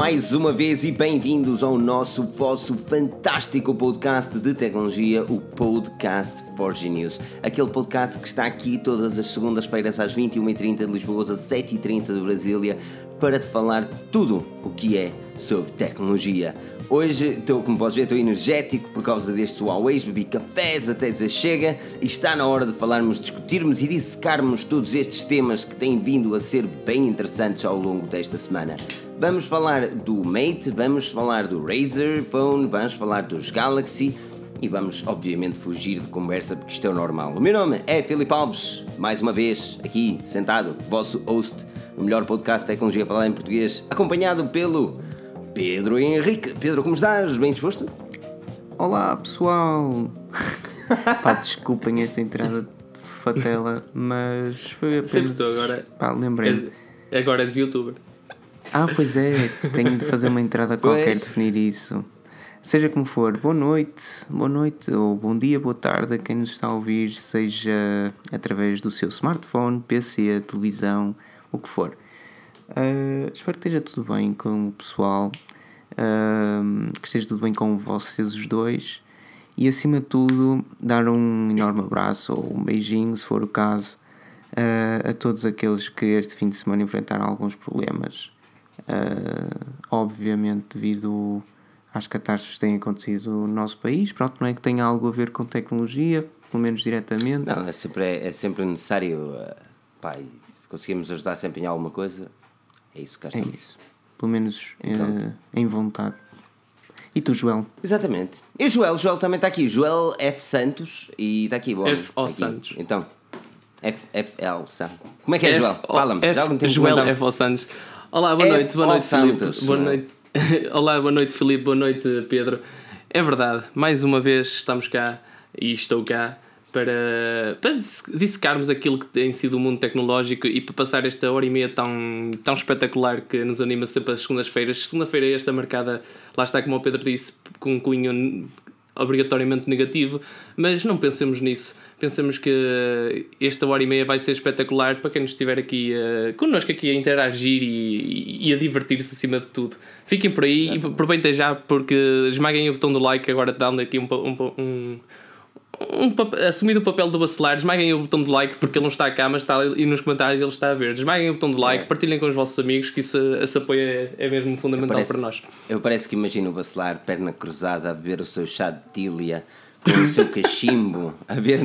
mais uma vez e bem-vindos ao nosso, vosso fantástico podcast de tecnologia, o Podcast for Genius. Aquele podcast que está aqui todas as segundas-feiras às 21h30 de Lisboa, às 7h30 de Brasília, para te falar tudo o que é sobre tecnologia. Hoje, estou, como podes ver, estou energético por causa destes Huawei, bebi cafés até dizer chega e está na hora de falarmos, discutirmos e dissecarmos todos estes temas que têm vindo a ser bem interessantes ao longo desta semana. Vamos falar do Mate, vamos falar do Razer Phone, vamos falar dos Galaxy e vamos, obviamente, fugir de conversa porque isto é o normal. O meu nome é Filipe Alves, mais uma vez aqui sentado, vosso host, o melhor podcast de tecnologia falada em português, acompanhado pelo Pedro Henrique. Pedro, como estás? Bem disposto? Olá pessoal! Pá, desculpem esta entrada de fatela, mas foi apenas. Sempre estou agora. Pá, lembrei. É- Agora és youtuber. Ah, pois é, tenho de fazer uma entrada qualquer, Pois. definir isso. Seja como for, boa noite, boa noite ou bom dia, boa tarde a quem nos está a ouvir, seja através do seu smartphone, PC, televisão, o que for. Ah, espero que esteja tudo bem com o pessoal, ah, que esteja tudo bem com vocês os dois e acima de tudo dar um enorme abraço ou um beijinho, se for o caso, ah, a todos aqueles que este fim de semana enfrentaram alguns problemas. Ah, obviamente devido às catástrofes que têm acontecido no nosso país, pronto, não é que tenha algo a ver com tecnologia, pelo menos diretamente. Não, é sempre, é sempre necessário. eh, Pá, se conseguirmos ajudar sempre em alguma coisa, é isso que cá É estamos. isso. Pelo menos Pronto. em vontade. E tu, Joel? Exatamente. E o Joel, o Joel também está aqui. Joel F. Santos e está aqui. o homem, F.O. está aqui. Santos. Então, FFL Santos. Como é que é, Joel? F- Fala-me. F- Já algum tempo Joel F. O. Santos. Olá, boa F. noite, boa noite, Filipe. Boa noite. Olá, boa noite, Filipe. Boa noite, Pedro. É verdade, mais uma vez estamos cá e estou cá para, para dis- dissecarmos aquilo que tem sido o mundo tecnológico e para passar esta hora e meia tão, tão espetacular que nos anima sempre às segundas-feiras. Segunda-feira é esta marcada, lá está, como o Pedro disse, com um cunho obrigatoriamente negativo, mas não pensemos nisso. Pensemos que esta hora e meia vai ser espetacular para quem nos estiver aqui uh, connosco aqui a interagir e, e a divertir-se acima de tudo. Fiquem por aí e aproveitem já porque esmaguem o botão do like agora dando aqui um, um, um, um assumindo o papel do bacelar, esmaguem o botão do like porque ele não está cá, mas está ali e nos comentários ele está a ver. Esmaguem o botão do like, É. partilhem com os vossos amigos que isso, esse apoio é, é mesmo fundamental Parece- para nós. Eu parece que imagino o bacelar, perna cruzada, a beber o seu chá de tília, com o seu cachimbo, a ver.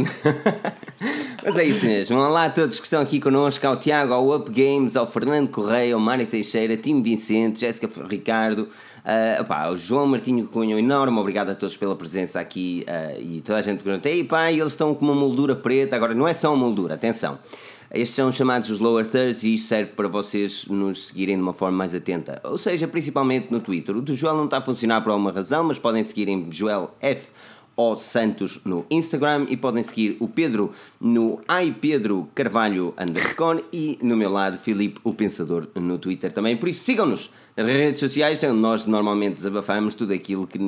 Mas é isso mesmo. Olá a todos que estão aqui connosco, ao Tiago, ao Up Games, ao Fernando Correia, ao Mário Teixeira, Tim Vicente, Jéssica Ricardo, ah, opá, ao João Martinho Cunha, um enorme obrigado a todos pela presença aqui ah, e toda a gente pergunta, ei pá, eles estão com uma moldura preta, agora não é só uma moldura, atenção. Estes são chamados os lower thirds e isto serve para vocês nos seguirem de uma forma mais atenta. Ou seja, principalmente no Twitter. O do Joel não está a funcionar por alguma razão, mas podem seguir em Joel F. O Santos no Instagram e podem seguir o Pedro no iPedro Carvalho underscore e no meu lado Filipe o Pensador no Twitter também. Por isso sigam-nos nas redes sociais, onde nós normalmente desabafamos tudo aquilo que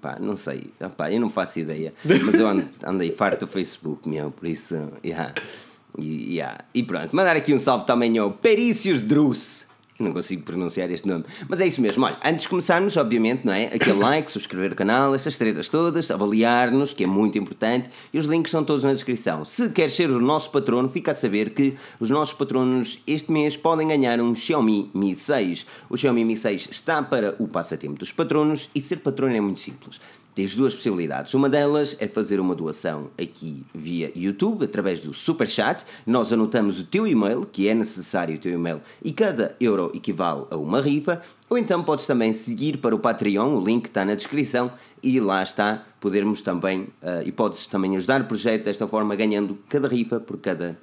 pá, não sei, pá, eu não faço ideia, mas eu andei farto do Facebook, meu, por isso, yeah. E, yeah. e pronto, mandar aqui um salve também ao Perícios Druce. Não consigo pronunciar este nome. Mas é isso mesmo. Olha, antes de começarmos, obviamente, não é? Aquele like, subscrever o canal, estas tretas todas, avaliar-nos, que é muito importante, e os links estão todos na descrição. Se queres ser o nosso patrono, fica a saber que os nossos patronos este mês podem ganhar um Xiaomi Mi 6. O Xiaomi Mi 6 está para o passatempo dos patronos e ser patrono é muito simples. Tens duas possibilidades. Uma delas é fazer uma doação aqui via YouTube, através do Super Chat. Nós anotamos o teu e-mail, que é necessário o teu e-mail, e cada euro equivale a uma rifa. Ou então podes também seguir para o Patreon, o link está na descrição, e lá está, podermos também, eh, e podes também ajudar o projeto desta forma, ganhando cada rifa por cada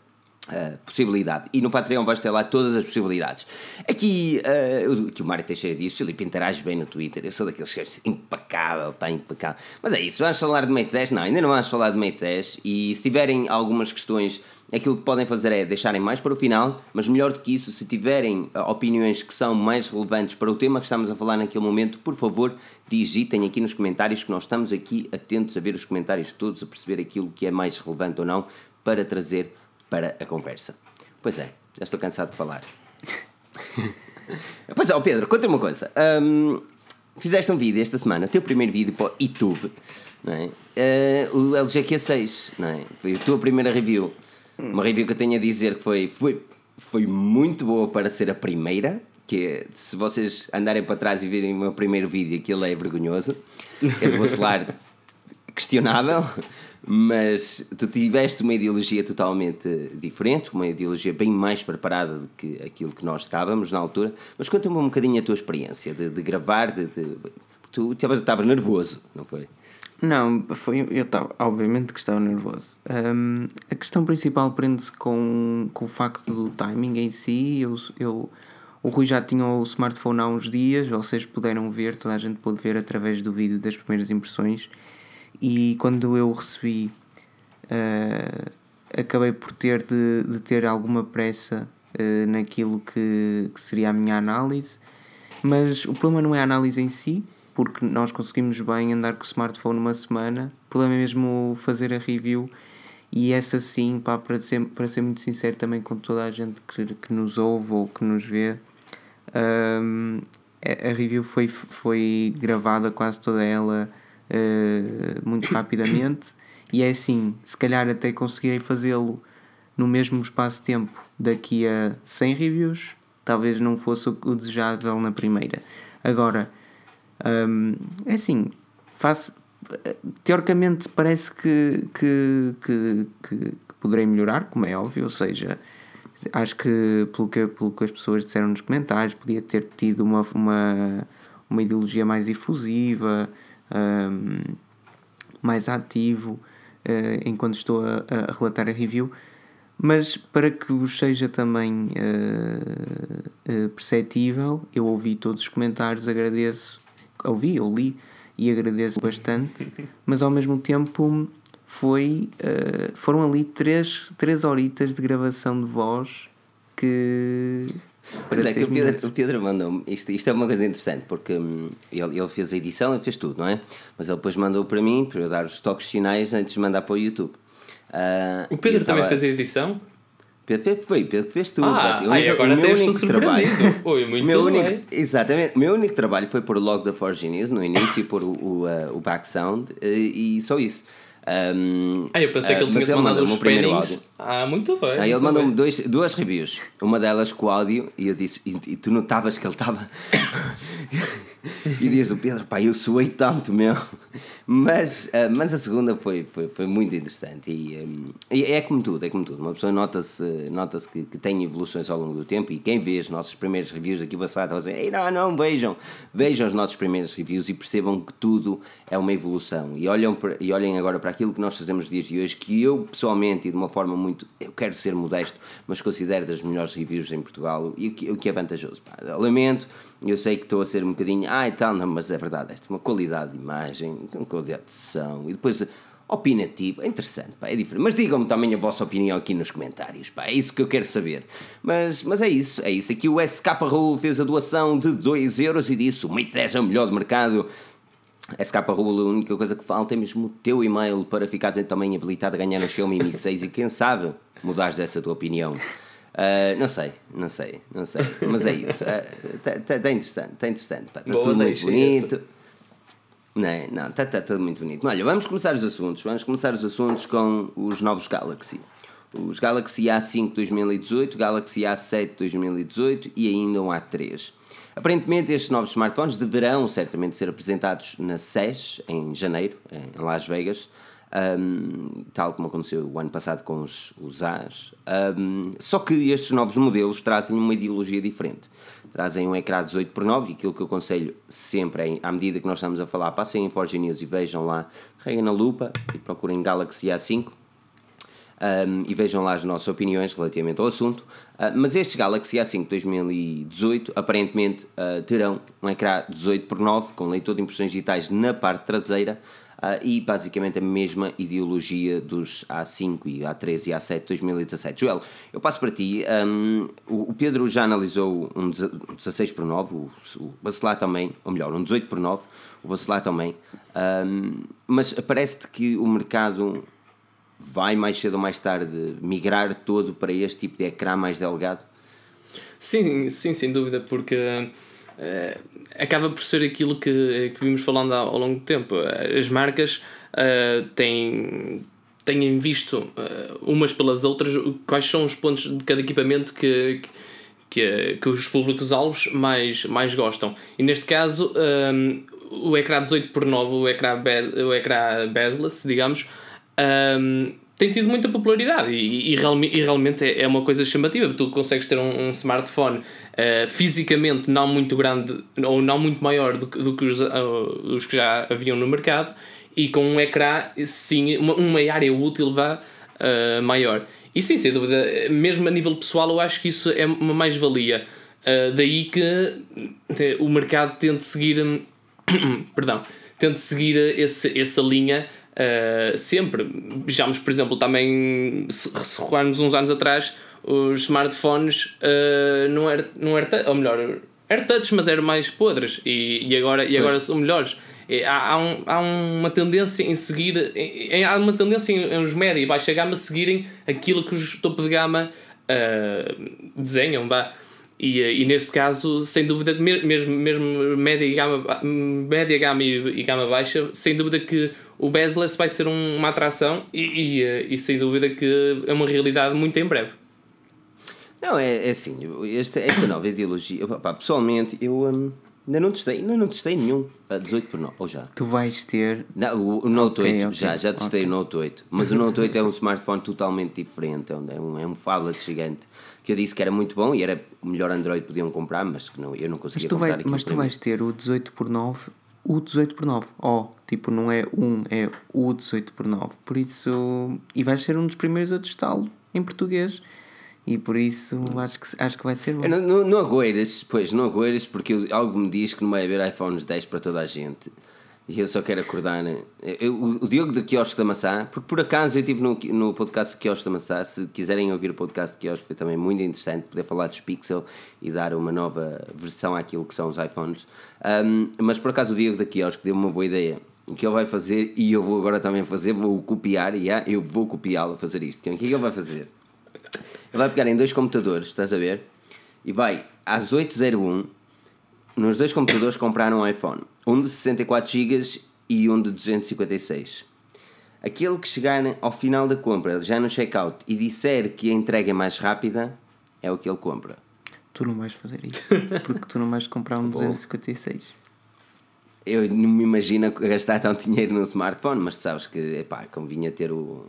Possibilidade. E no Patreon vais ter lá todas as possibilidades. Aqui, uh, o que o Mário Teixeira diz, Filipe, interage bem no Twitter. Eu sou daqueles que é impecável, pá, impecável. Mas é isso, vamos falar de Mate 10? Não, ainda não vamos falar de Mate 10. E se tiverem algumas questões, aquilo que podem fazer é deixarem mais para o final. Mas melhor do que isso, se tiverem uh, opiniões que são mais relevantes para o tema que estamos a falar naquele momento, por favor, digitem aqui nos comentários que nós estamos aqui atentos a ver os comentários todos, a perceber aquilo que é mais relevante ou não, para trazer para a conversa. Pois é, já estou cansado de falar. Pois é, Pedro, conta-me uma coisa. Hum, fizeste um vídeo esta semana, o teu primeiro vídeo para o YouTube, não é? Eh, o LG Q6, não é? Foi a tua primeira review. Uma review que eu tenho a dizer que foi, foi, foi muito boa para ser a primeira. Que é, se vocês andarem para trás e virem o meu primeiro vídeo, aquilo é vergonhoso. É do celular questionável, mas tu tiveste uma ideologia totalmente diferente, uma ideologia bem mais preparada do que aquilo que nós estávamos na altura. Mas conta-me um bocadinho a tua experiência de, de gravar, de, de, tu estavas nervoso, não foi? Não, foi, eu estava, obviamente que estava nervoso. Um, a questão principal prende-se com, com o facto do timing em si. Eu, eu, o Rui já tinha o smartphone há uns dias, vocês puderam ver, toda a gente pôde ver através do vídeo das primeiras impressões. E quando eu recebi, uh, acabei por ter de, de ter alguma pressa uh, naquilo que, que seria a minha análise. Mas o problema não é a análise em si, porque nós conseguimos bem andar com o smartphone uma semana. O problema é mesmo fazer a review. E essa sim, pá, para, ser, para ser muito sincero também com toda a gente que, que nos ouve ou que nos vê, um, a review foi, foi gravada quase toda ela uh, muito rapidamente. E é assim, se calhar até conseguirei fazê-lo no mesmo espaço de tempo daqui a 100 reviews, talvez não fosse o desejável na primeira. Agora, um, é assim, faço, teoricamente parece que, que, que, que, poderei melhorar, como é óbvio, ou seja, acho que pelo que, pelo que as pessoas disseram nos comentários, podia ter tido uma, uma, uma ideologia mais difusiva, um, mais ativo, uh, enquanto estou a, a, relatar a review. Mas para que vos seja também uh, uh, perceptível, eu ouvi todos os comentários, agradeço ouvi, ou li e agradeço bastante, mas ao mesmo tempo foi, foram ali três, três horitas de gravação de voz que. Mas é que o Pedro, o Pedro mandou isto, isto é uma coisa interessante, porque hum, ele, ele fez a edição, ele fez tudo, não é? Mas ele depois mandou para mim, para eu dar os toques finais antes de mandar para o YouTube. Uh, o Pedro também tava... fez a edição? Pedro foi Pedro que fez tudo. Ah, assim, ai, agora até estou surpreendido. Oi, muito meu único, Exatamente. O meu único trabalho foi pôr o logo da Forge News no início e pôr o, o, uh, o back sound e, e só isso. Um, ah, eu pensei que ele uh, tinha mandado o primeiro áudio. Ah, muito bem. Ah, ele mandou-me duas reviews. Uma delas com áudio e eu disse, e, e tu notavas que ele estava. e diz o Pedro, pá, eu suei tanto, meu. Mas, uh, mas a segunda foi, foi, foi muito interessante e, um, e, é como tudo, é como tudo. Uma pessoa nota-se nota que, que tem evoluções ao longo do tempo e quem vê os nossos primeiros reviews aqui passado está a dizer, Ei, não, não, vejam, vejam os nossos primeiros reviews e percebam que tudo é uma evolução e, para, e olhem agora para aquilo que nós fazemos nos dias de hoje, que eu pessoalmente e de uma forma muito, eu quero ser modesto, mas considero das melhores reviews em Portugal e o que, o que é vantajoso. Pá, lamento, eu sei que estou a ser um bocadinho, ah, e tal, não, mas é verdade, esta é uma qualidade de imagem, de atenção e depois opinativo, é interessante, pá, é diferente. Mas digam-me também a vossa opinião aqui nos comentários, pá, é isso que eu quero saber. Mas, mas é isso, é isso. Aqui o SK Rule fez a doação de 2 euros e disse: o Mate 10 é o melhor do mercado. SK Rule, a única coisa que falta é mesmo o teu e-mail para ficares também habilitado a ganhar no Xiaomi Mi 6 e quem sabe mudares essa tua opinião. Uh, não sei, não sei, não sei, mas é isso. Está uh, tá, tá interessante, está interessante. Está tudo muito bonito. Essa. Não, é? não, está tá tudo muito bonito. Olha, vamos começar os assuntos. Vamos começar os assuntos com os novos Galaxy. Os Galaxy A5 2018, Galaxy A7 2018 e ainda um A3. Aparentemente, estes novos smartphones deverão certamente ser apresentados na SES em janeiro, em Las Vegas, um, tal como aconteceu o ano passado com os, os As. Um, só que estes novos modelos trazem uma ideologia diferente trazem um ecrã 18 por 9 e aquilo que eu aconselho sempre é, à medida que nós estamos a falar, passem em Forge News e vejam lá, carreguem na lupa e procurem Galaxy A5 um, e vejam lá as nossas opiniões relativamente ao assunto. Uh, mas estes Galaxy A5 2018 aparentemente uh, terão um ecrã 18 por 9 com leitor de impressões digitais na parte traseira e basicamente a mesma ideologia dos A5 e A3 e A7 2017. Joel, eu passo para ti. Um, o, Pedro já analisou um 16 por 9, o, o Bacelar também, ou melhor, um 18 por 9, o Bacelar também. Um, mas parece-te que o mercado vai mais cedo ou mais tarde migrar todo para este tipo de ecrã mais delgado? Sim, sim, sem dúvida, porque acaba por ser aquilo que, que vimos falando ao, longo do tempo. As marcas uh, têm, têm visto uh, umas pelas outras quais são os pontos de cada equipamento que, que, que os públicos-alvos mais, mais gostam. E neste caso, um, o ecrã 18 por 9 o ecrã, o ecrã bezel-less, digamos, um, tem tido muita popularidade e, e, e realmente é, é uma coisa chamativa. Tu consegues ter um, um smartphone uh, fisicamente não muito grande ou não muito maior do, do que os, uh, os que já haviam no mercado e com um ecrã, sim, uma, uma área útil vá, uh, maior. E sim, sem dúvida, mesmo a nível pessoal, eu acho que isso é uma mais-valia. daí que o mercado tente seguir, perdão, tente seguir esse, essa linha Uh, sempre. Vejamos, por exemplo, também se, se rolarmos uns anos atrás, os smartphones uh, não eram, não era, ou melhor, eram touch, mas eram mais podres e, e, agora, e agora são melhores. E há, há, um, há uma tendência em seguir, em, há uma tendência em, em os média e baixa gama seguirem aquilo que os topo de gama uh, desenham. Bah. E, e neste caso, sem dúvida, mesmo, mesmo média, gama, média gama e, e gama baixa, sem dúvida que o bezel-less vai ser um, uma atração e, e, e, sem dúvida que é uma realidade muito em breve. Não, é, é assim, esta, esta nova ideologia, opa, pessoalmente, eu um, ainda não testei, ainda não testei nenhum a 18 por 9, ou já? Tu vais ter. Não, o, Note okay, 8, okay, já, já testei okay. o Note 8, mas o Note 8 é um smartphone totalmente diferente, é um, é um phablet gigante que eu disse que era muito bom e era o melhor Android que podiam comprar, mas que não, eu não conseguia mas tu comprar vai, Mas tu vais ter o 18 por 9 o 18 por 9. Ó, oh, tipo, não é um, é o 18 por 9. Por isso. E vais ser um dos primeiros a testá-lo em português. E por isso acho que, acho que vai ser bom. Não, não, não agoeiras, pois, não agoeiras, porque algo me diz que não vai haver iPhones 10 para toda a gente. E eu só quero acordar. Né? Eu, o Diogo do Quiosque da Maçã, porque por acaso eu estive no, no podcast do Quiosque da Maçã. Se quiserem ouvir o podcast do Quiosque, foi também muito interessante poder falar dos Pixel e dar uma nova versão àquilo que são os iPhones. Um, mas por acaso o Diogo da Quiosque deu uma boa ideia. O que ele vai fazer, e eu vou agora também fazer, vou copiar, e yeah, eu vou copiá-lo a fazer isto. O que é que ele vai fazer? Ele vai pegar em dois computadores, estás a ver? E vai às 8.01 nos dois computadores compraram um iPhone, um de 64 GB e um de 256. Aquele que chegar ao final da compra, já no checkout, e disser que a entrega é mais rápida, é o que ele compra. Tu não vais fazer isso, porque tu não vais comprar um 256. Eu não me imagino gastar tanto dinheiro num smartphone, mas tu sabes que, epá, convinha ter o,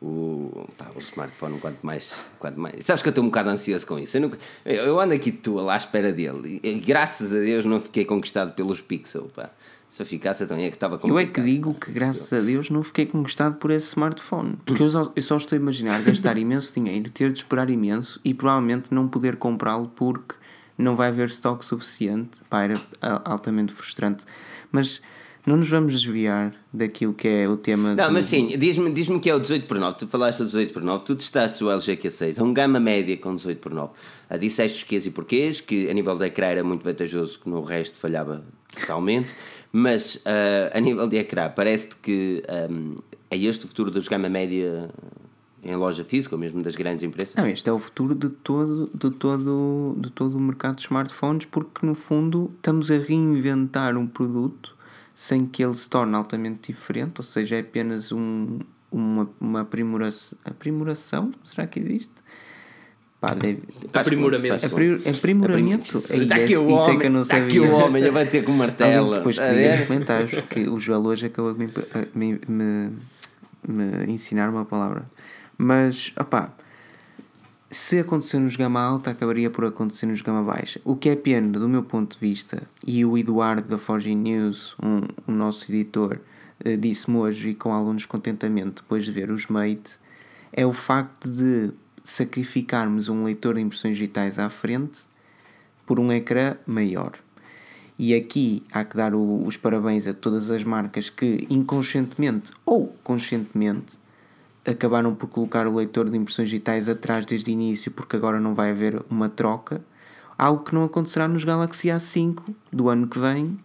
o, pá, o smartphone, quanto mais, quanto mais. Sabes que eu estou um bocado ansioso com isso. Eu, nunca, eu ando aqui tu lá à espera dele. E, graças a Deus não fiquei conquistado pelos Pixel. Pá. Se eu ficasse, então é que estava Eu é que digo que graças a Deus não fiquei conquistado por esse smartphone. Porque eu só, eu só estou a imaginar gastar imenso dinheiro, ter de esperar imenso e provavelmente não poder comprá-lo porque não vai haver estoque suficiente. Pá, era altamente frustrante. Mas não nos vamos desviar daquilo que é o tema. Não, do... mas sim, diz-me diz que é o 18 por 9. Tu falaste do 18 por 9, tu testaste o LG Q6, é um gama média com 18 por 9. Uh, disseste os quês e porquês, que a nível da ecrã era muito vantajoso, que no resto falhava totalmente. mas uh, a nível de ecrã, parece-te que um, é este o futuro dos gama média em loja física, ou mesmo das grandes empresas? Não, este é o futuro de todo, de todo, de todo o mercado de smartphones, porque no fundo estamos a reinventar um produto sem que ele se torne altamente diferente, ou seja, é apenas um, uma, uma aprimoração, aprimoração, será que existe? Pá, deve, aprimoramento. Apri, aprimoramento. Está aqui o homem, é que sabia. Está aqui o homem a bater com o martelo. depois queria comentar que o Joel hoje acabou de me, me, me, me ensinar uma palavra. Mas, opá, se aconteceu nos gama alta, acabaria por acontecer nos gama baixa. O que é pena, do meu ponto de vista, e o Eduardo da Forge News, um, o nosso editor, uh, disse-me hoje e com algum descontentamento depois de ver os Mate, é o facto de sacrificarmos um leitor de impressões digitais à frente por um ecrã maior. E aqui há que dar o, os parabéns a todas as marcas que inconscientemente ou conscientemente acabaram por colocar o leitor de impressões digitais atrás desde o início, porque agora não vai haver uma troca. Algo que não acontecerá nos Galaxy A5 do ano que vem,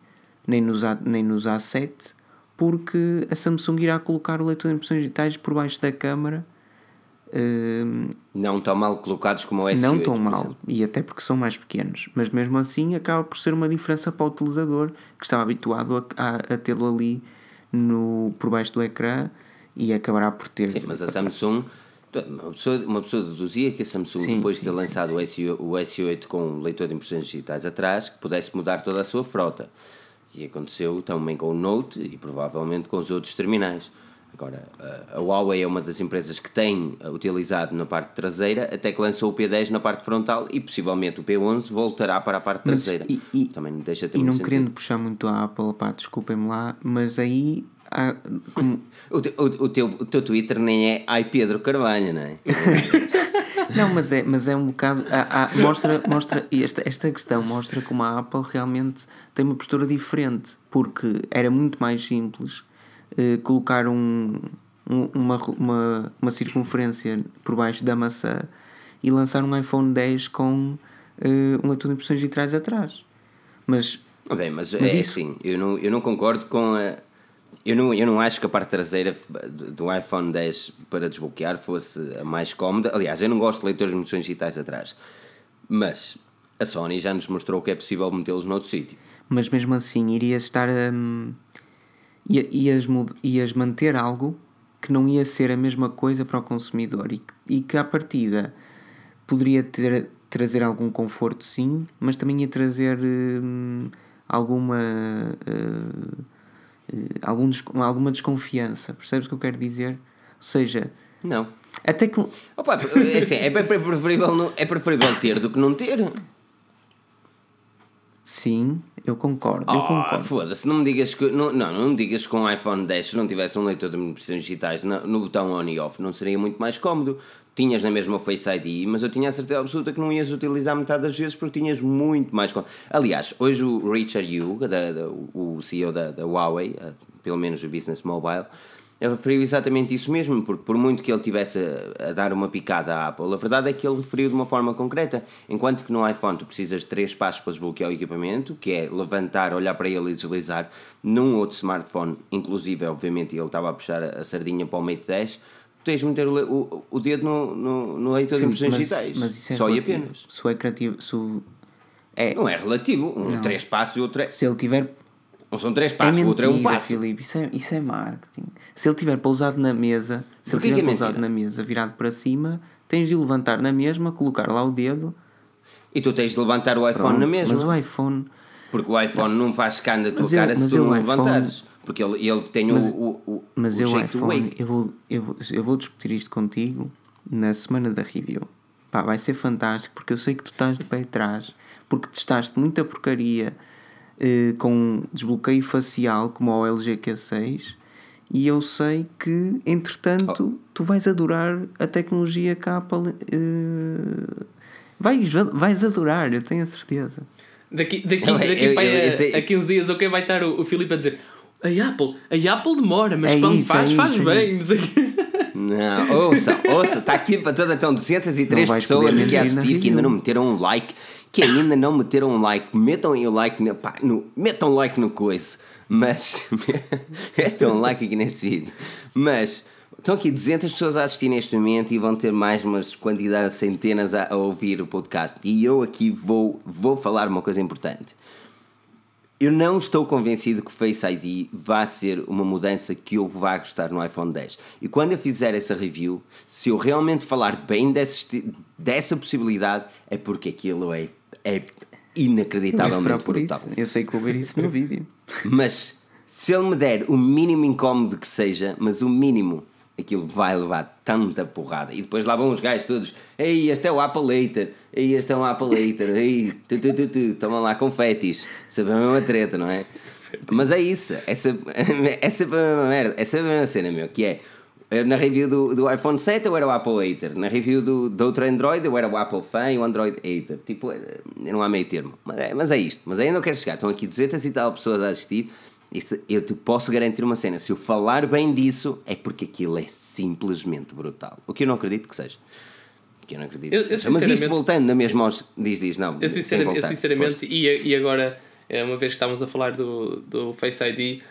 nem nos, A, nem nos A7, porque a Samsung irá colocar o leitor de impressões digitais por baixo da câmara Não tão mal colocados como o S8. não tão mal, e até porque são mais pequenos, mas mesmo assim acaba por ser uma diferença para o utilizador que estava habituado a, a, a tê-lo ali no, por baixo do ecrã e acabará por ter. Sim, mas a Samsung. Uma pessoa, uma pessoa deduzia que a Samsung, Sim, depois de sim, ter sim, lançado O, S8, o S8 com um leitor de impressões digitais atrás, que pudesse mudar toda a sua frota. E aconteceu também com o Note e provavelmente com os outros terminais. Agora, a- Huawei é uma das empresas que tem eh, utilizado na parte traseira, até que lançou o P10 na parte frontal e possivelmente o P11 voltará para a parte Mas traseira. e- e- também não deixa de ter E não muito querendo sentido. puxar muito a Apple, pá, desculpem-me lá, mas aí há, como- O, te- o, o teu, o teu Twitter nem é Ai Pedro Carvalho, não é? Não, mas é, mas é um bocado. há- há- mostra, mostra esta, esta questão mostra como a Apple realmente tem uma postura diferente, porque era muito mais simples eh, colocar um, um- uma, uma, uma circunferência por baixo da maçã e lançar um iPhone 10 com eh, um leitor de impressões digitais atrás. Mas Bem, mas, Mas é isso- assim, eu não, eu não concordo com a. Eu não, eu não acho que a parte traseira do iPhone 10 para desbloquear fosse a mais cómoda. Aliás, eu não gosto de leitores de impressões digitais atrás. Mas a Sony já nos mostrou que é possível metê-los noutro sítio. mas mesmo assim irias estar a. hum, ia- ias, ias manter algo que não ia ser a mesma coisa para o consumidor e, e que à partida poderia ter, trazer algum conforto, sim, mas também ia trazer hum, alguma. uh, algum des- alguma desconfiança, percebes o que eu quero dizer? Ou seja, Não. até que. Opa, é, assim, é, pre- preferível, é preferível ter do que não ter. Sim, eu concordo, eu Ah, concordo. foda-se, não me digas que. Não, não, não me digas que com o iPhone 10, se não tivesse um leitor de impressões digitais no, no botão on e off, não seria muito mais cómodo. Tinhas na mesma Face ID, mas eu tinha a certeza absoluta que não ias utilizar metade das vezes porque tinhas muito mais cómodo. Aliás, hoje o Richard Yu, da, da- o CEO da, da Huawei, eh, pelo menos o Business Mobile, ele referiu exatamente isso mesmo, porque por muito que ele tivesse a, a dar uma picada à Apple, a verdade é que ele referiu de uma forma concreta. Enquanto que no iPhone tu precisas de três passos para desbloquear o equipamento, que é levantar, olhar para ele e deslizar, num outro smartphone, inclusive, obviamente, ele estava a puxar a sardinha para o Mate 10, tu tens de meter o, o, o dedo no, no, no leitor de impressões digitais. mas isso é Só e apenas. Se o ecrã tive- se o- é, Não é relativo. Um três passos e outro é. se ele tiver Não são três É passos, o mentira, outro é um passo. Filipe, isso é, isso é marketing. Se ele tiver pousado na mesa, se ele Porquê tiver que é pousado mentira? na mesa virado para cima, tens de o levantar na mesma, colocar lá o dedo. E tu tens de levantar o iPhone pronto. na mesma. Mas o iPhone, Porque o iPhone não, faz scan da tua eu- cara se tu não o iPhone- levantares. Porque ele, ele tem o- Mas- o, o, mas o eu o iPhone, eu vou, eu, vou, eu vou discutir isto contigo na semana da review. Pá, vai ser fantástico porque eu sei que tu estás de pé atrás, porque testaste muita porcaria eh, com desbloqueio facial como o LG Q6 e eu sei que entretanto tu vais adorar a tecnologia que a Apple eh, vais, vais adorar, eu tenho a certeza. Daqui, daqui, Eu- daqui eu- para aí eu- eu a- te- a 15 dias, ok, vai estar o, o Filipe a dizer a Apple, a Apple demora, mas É quando isso, faz, é faz isso, é bem. isso. não. Não, ouça, ouça, está aqui para toda então 203 Não vais pessoas aqui a assistir que ainda não meteram um like, que ainda não meteram um like, metam o like, no, pá, no, metam like no coisa, mas metam um like aqui neste vídeo, mas estão aqui 200 pessoas a assistir neste momento e vão ter mais umas quantidades, centenas a, a ouvir o podcast e eu aqui vou, vou falar uma coisa importante. Eu não estou convencido que o Face ID vá ser uma mudança que eu vá gostar no iPhone 10. E quando eu fizer essa review, se eu realmente falar bem desse dessa possibilidade, é porque aquilo é, é inacreditavelmente por brutal. isso. Eu sei que vou ver isso no vídeo. Mas se ele me der o mínimo incómodo que seja, mas o mínimo, aquilo vai levar tanta porrada. E depois lá vão os gajos todos: Ei, este é o Apple Later, ei, este é um Apple Later, ei, tu, tu, tu, tu, tomam lá confetis. Sabe a mesma treta, não é? Mas é isso, essa, essa é a mesma merda, essa é a mesma cena, meu, que é. Na review do, do iPhone 7 eu era o Apple Hater, na review do, do outro Android eu era o Apple Fan e o Android Hater. Tipo, eh, não há meio termo. Mas é, mas é isto. Mas ainda não quero chegar. Estão aqui 200 e tal pessoas a assistir. Isto, eu te posso garantir uma cena. Se eu falar bem disso, é porque aquilo é simplesmente brutal. O que eu não acredito que seja. O que eu não acredito Eu- que seja. Mas isto voltando na mesma aos... Diz, diz, não. Eu, sinceramente, eu sinceramente e, e agora, é, uma vez que estávamos a falar do, do Face ID,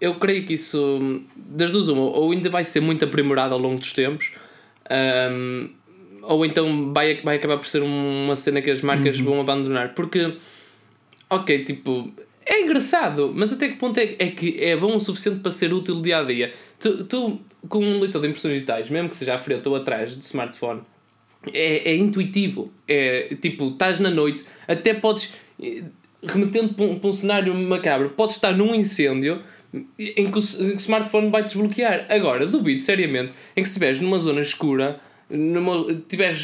eu creio que isso, das duas, uma, ou ainda vai ser muito aprimorado ao longo dos tempos, Um, ou então vai, vai acabar por ser uma cena que as marcas Uhum. vão abandonar. Porque, ok, tipo, é engraçado, mas até que ponto é, é que é bom o suficiente para ser útil dia a dia? Tu, tu com um leitor de impressões digitais, mesmo que seja à frente ou atrás do smartphone, é, é intuitivo. É tipo, estás na noite, até podes, remetendo para um, para um cenário macabro, podes estar num incêndio em que, o, em que o smartphone vai desbloquear. Agora, duvido seriamente em que se estiveres numa zona escura, numa, tiveres,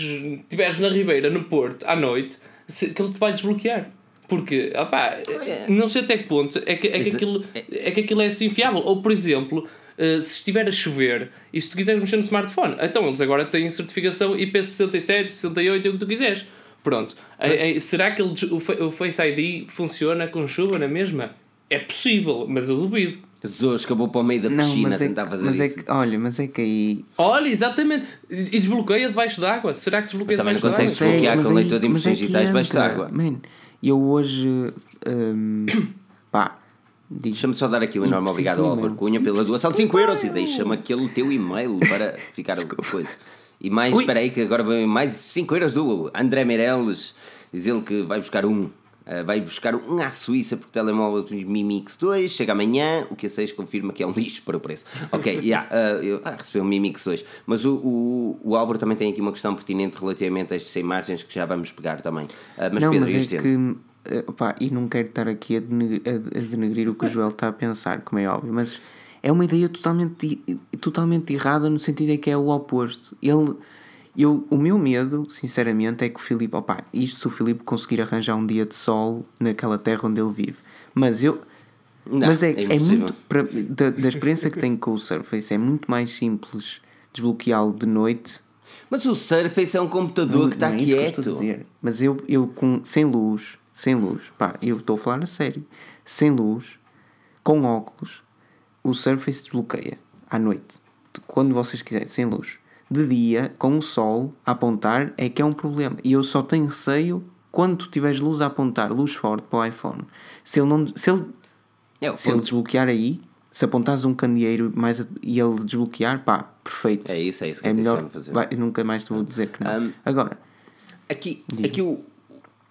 tiveres na Ribeira, no Porto, à noite, se- que ele te vai desbloquear. Porque, opá, não sei até que ponto é que, é, que aquilo, é que aquilo é assim fiável. Ou, por exemplo, eh, se estiver a chover e se tu quiseres mexer no smartphone, então eles agora têm certificação IP67, 68, é o que tu quiseres. Pronto. Eh, eh, será que ele, o, Fa- o Face ID funciona com chuva na mesma? É possível, mas eu duvido. Jesus, acabou para o meio da Não, piscina a mas é, tentar fazer mas é isso. que, olha, mas é que aí. Olha, exatamente. E desbloqueia debaixo d'água. Será que desbloqueia Mas também debaixo não d'água? consegues desbloquear mas com leitor de mas é impressões digitais debaixo d'água. Man, eu hoje. hum, pá. Deixa-me só dar aqui um enorme obrigado do ao. Álvaro Cunha pela doação de 5 euros e deixa-me aquele teu e-mail para ficar a coisa. E mais, Ui. espera aí que agora vem mais 5 euros do André Meirelles, diz ele que vai buscar um. uh, vai buscar um à Suíça porque o telemóvel do Mi Mix 2 chega amanhã, o que a 6 confirma que é um lixo para o preço. Ok, yeah, uh, eu ah, recebi um Mi Mix 2. Mas o, o, o Álvaro também tem aqui uma questão pertinente relativamente a estas 100 margens que já vamos pegar também. Uh, mas não, Pedro, mas é dizendo. que. eh, Pá, e não quero estar aqui a denegrir, a, a denegrir o que o Joel está a pensar, como é óbvio, mas é uma ideia totalmente, totalmente errada no sentido em que é o oposto. Ele. Eu, o meu medo, sinceramente, é que o Filipe, opá, isto se o Filipe conseguir arranjar um dia de sol naquela terra onde ele vive. Mas eu, Não, mas é, é é, muito. pra- da, da experiência que tenho com o Surface, é muito mais simples desbloqueá-lo de noite. Mas o Surface é um computador que está Não é que eu estou a quieto. dizer. Mas eu, eu com, sem luz, sem luz, pá, eu estou a falar a sério, sem luz, com óculos, o Surface desbloqueia à noite, quando vocês quiserem, sem luz. De dia, com o sol a apontar, é que é um problema. E eu só tenho receio quando tu tiveres luz a apontar, luz forte para o iPhone. Se ele, não, se ele, É se ele desbloquear aí, se apontares um candeeiro mais e ele desbloquear, pá, perfeito. É isso, é isso que É melhor. fazer. vai- nunca mais te vou dizer que não. Um, Agora, Aqui, aqui o,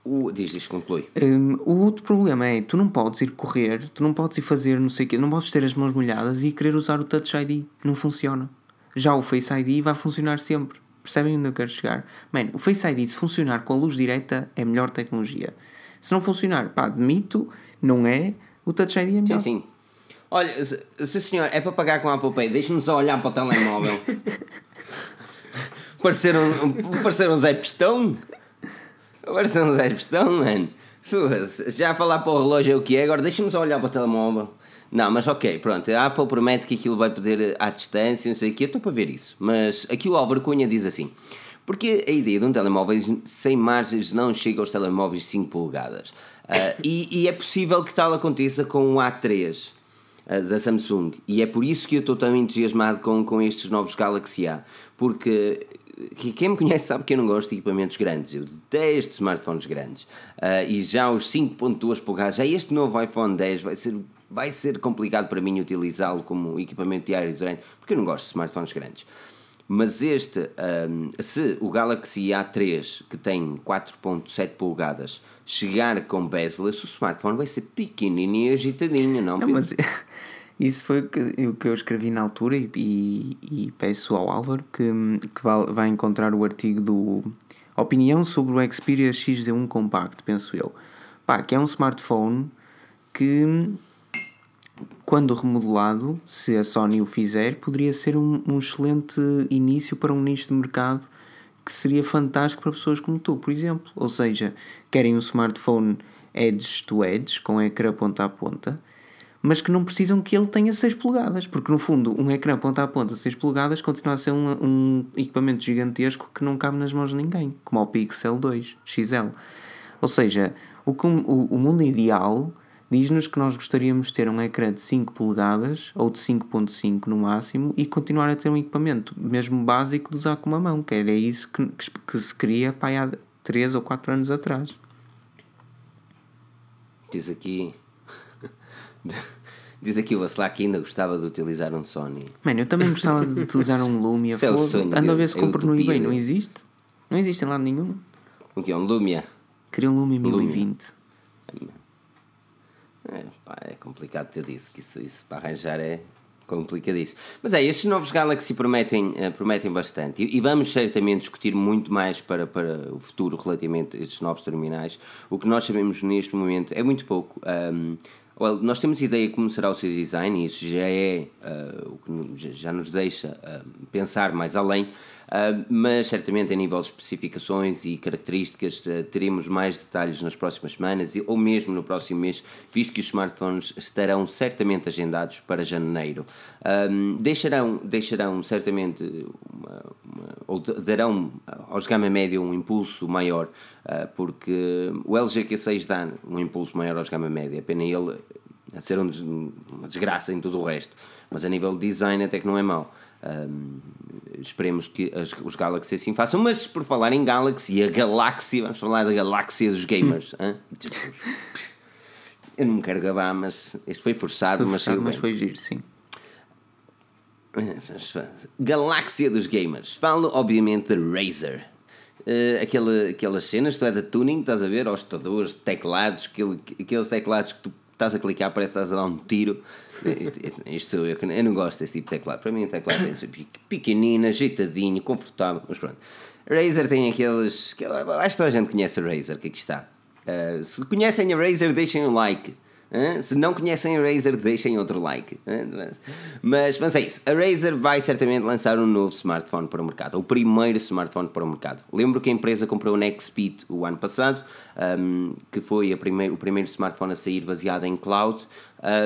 o. Diz, diz, conclui. Hum, o outro problema é, tu não podes ir correr, tu não podes ir fazer não sei o quê, não podes ter as mãos molhadas e querer usar o Touch ID. Não funciona. Já o Face ID vai funcionar sempre. Percebem onde eu quero chegar? Man, o Face ID, se funcionar com a luz direta, é a melhor tecnologia. Se não funcionar, pá, admito, não é, o Touch ID é melhor. Sim, sim. Olha, se, se senhor, é para pagar com a Apple Pay, deixe-me só olhar para o telemóvel. parecer um, parecer um Zé Pistão? Parecer um Zé Pistão, mano. Já falar para o relógio é o que é, agora deixa-me só olhar para o telemóvel. Não, mas ok, pronto, a Apple promete que aquilo vai poder à distância, não sei o que, estou para ver isso. Mas aqui o Álvaro Cunha diz assim: porque a ideia de um telemóvel sem margens não chega aos telemóveis 5 polegadas. Ah, e, e é possível que tal aconteça com o A3 ah, da Samsung. E é por isso que eu estou tão entusiasmado com, com estes novos Galaxy A. Porque que- quem me conhece sabe que eu não gosto de equipamentos grandes. Eu detesto smartphones grandes. Ah, e já os 5.2 polegadas, já este novo iPhone 10 vai ser, vai ser complicado para mim utilizá-lo como equipamento diário durante. Porque eu não gosto de smartphones grandes. Mas este, hum, se o Galaxy A3, que tem 4.7 polegadas, chegar com bezel, o smartphone vai ser pequenininho e agitadinho, não, Não, Pedro? mas isso foi o que, o que eu escrevi na altura e, e, e peço ao Álvaro que, que vai, encontrar o artigo do Opinião sobre o Xperia XZ1 Compact, penso eu. Pá, que é um smartphone que quando remodelado, se a Sony o fizer, poderia ser um, um excelente início para um nicho de mercado que seria fantástico para pessoas como tu, por exemplo. Ou seja, querem um smartphone edge to edge, com ecrã ponta a ponta, mas que não precisam que ele tenha 6 polegadas, porque no fundo um ecrã ponta a ponta 6 polegadas continua a ser um, um equipamento gigantesco que não cabe nas mãos de ninguém, como o Pixel 2 XL. Ou seja, o, o, o mundo ideal diz-nos que nós gostaríamos de ter um ecrã de 5 polegadas ou de 5.5 no máximo e continuar a ter um equipamento mesmo básico de usar com uma mão, que era isso que, que, que se queria pá, há 3 ou 4 anos atrás. Diz aqui. Diz aqui o Vacilar que ainda gostava de utilizar um Sony. Mano, eu também gostava de utilizar um Lumia. Isso é o sonho Ando a ver se é compro no eBay. Não existe? Não existe em lado nenhum. O que é um Lumia? Queria um Lumia Lumia. 1020. É, pá, é complicado ter isso, que isso, isso para arranjar é complicadíssimo. Mas é, estes novos Galaxy prometem, eh, prometem bastante e, e vamos certamente discutir muito mais para, para o futuro relativamente a estes novos terminais. O que nós sabemos neste momento é muito pouco. Ahm, well, nós temos ideia como será o seu design e isso já é ah, o que já- nos deixa ah, pensar mais além. Ah, mas certamente a nível de especificações e características ah, teremos mais detalhes nas próximas semanas ou mesmo no próximo mês, visto que os smartphones estarão certamente agendados para janeiro. Ahm, deixarão, deixarão certamente uma, uma- ou darão aos gama média um impulso maior, ah, porque o LG Q6 dá um impulso maior aos gama média, pena ele ser um des- uma desgraça em tudo o resto, mas a nível de design até que não é mau. Ahm, esperemos que as- os Galaxy assim façam, mas por falar em Galaxy e a galáxia, vamos falar da galáxia dos gamers. Jesus. Eu não me quero gabar, mas este foi forçado, Foi mas, forçado, saiu mas bem. foi giro, sim. Galáxia dos Gamers. Falo, obviamente, de Razer. Eh, aquela, aquelas cenas, tu é da tuning, estás a ver? Aos teclados, aquele, aqueles teclados que tu estás a clicar, parece que estás a dar um tiro. Eh, Isto sou eu, eu não gosto desse tipo de teclado. Para mim, o teclado tem que ser pe- pequenino, ajeitadinho, confortável, mas pronto. Razer tem aqueles. que- Acho que toda a gente conhece a Razer, que aqui está. Eh, se conhecem a Razer, deixem um like. Se não conhecem a Razer, deixem outro like. Mas, mas, é isso. A Razer vai certamente lançar um novo smartphone para o mercado. O primeiro smartphone para o mercado. Lembro que a empresa comprou o Nextpeed o ano passado, hum, que foi a primeiro, o primeiro smartphone a sair baseado em cloud.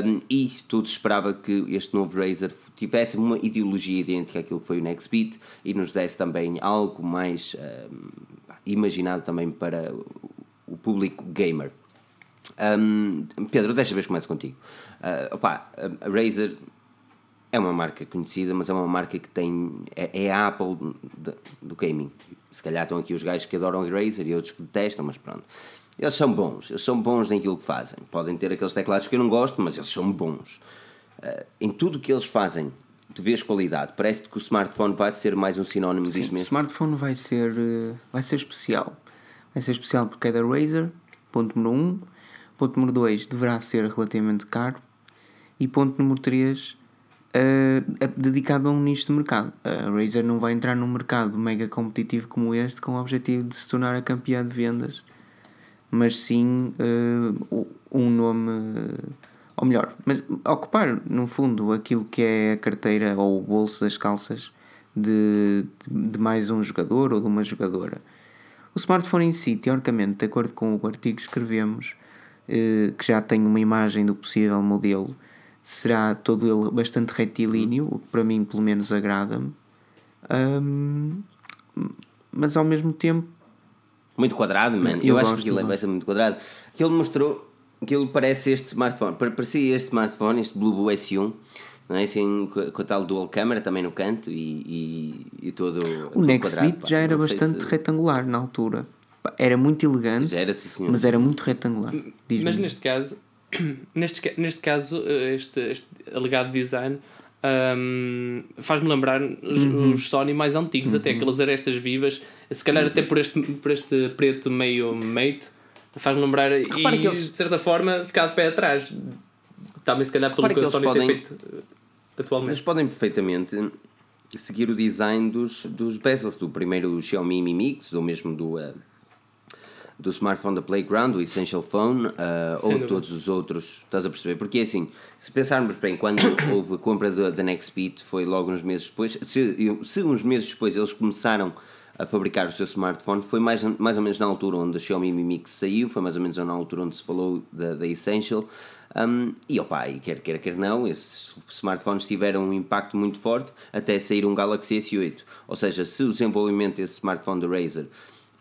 hum, e tudo esperava que este novo Razer tivesse uma ideologia idêntica àquilo que foi o Nextpeed e nos desse também algo mais hum, imaginado também para o público gamer. Um, Pedro, desta vez começo contigo. Uh, opá, a Razer é uma marca conhecida, mas é uma marca que tem. é, é a Apple de- do gaming. Se calhar estão aqui os gajos que adoram a Razer e outros que detestam, mas pronto. Eles são bons, eles são bons naquilo que fazem. Podem ter aqueles teclados que eu não gosto, mas eles são bons. Uh, em tudo o que eles fazem, tu vês qualidade. Parece-te que o smartphone vai ser mais um sinónimo Sim, disso o mesmo. smartphone vai ser, eh, vai ser especial. Vai ser especial porque é da Razer, ponto número 1. Um. Ponto número 2, deverá ser relativamente caro. E ponto número 3, dedicado a um nicho de mercado. A Razer não vai entrar num mercado mega competitivo como este com o objetivo de se tornar a campeã de vendas, mas sim eh, o- um nome, eh, ou melhor, mas ocupar no fundo aquilo que é a carteira ou o bolso das calças de, de, mais um jogador ou de uma jogadora. O smartphone em si, teoricamente, de acordo com o artigo que escrevemos, eh, que já tem uma imagem do possível modelo, será todo ele bastante retilíneo, o que para mim pelo menos agrada-me. Ahm, mas ao mesmo tempo Muito quadrado, mano. Eu Eu, acho que aquilo eu vai ser muito quadrado. Aquilo mostrou. Aquilo parece este smartphone. pare- Parecia este smartphone, este Blue Blue S1. Não é? assim, com com a tal dual câmera também no canto e, e, e todo. O Nextbit já era bastante se... retangular na altura. Era muito elegante, era, mas era muito retangular. Mas neste caso, neste, neste caso, eh, este, este alegado design hum, faz-me lembrar os, Uhum. os Sony mais antigos, até aquelas arestas vivas, se calhar até por este, por este preto meio mate, faz-me lembrar e que eles- de certa forma ficar de pé atrás. Também se calhar pelo que, que a Sony podem- tem feito eh, atualmente. Eles podem perfeitamente seguir o design dos, dos bezels, do primeiro Xiaomi Mi Mix, ou mesmo do, eh, do smartphone da Playground, do Essential Phone, eh, ou dúvida. todos os outros. Estás a perceber? Porque assim, se pensarmos bem, quando houve a compra da, Nextbit, foi logo uns meses depois. Se, se uns meses depois eles começaram a fabricar o seu smartphone, foi mais, mais ou menos na altura onde a Xiaomi Mi Mix saiu, foi mais ou menos na altura onde se falou da, da Essential. Um, e opa, e quer queira, quer não, esses smartphones tiveram um impacto muito forte até sair um Galaxy S8. Ou seja, se o desenvolvimento desse smartphone da Razer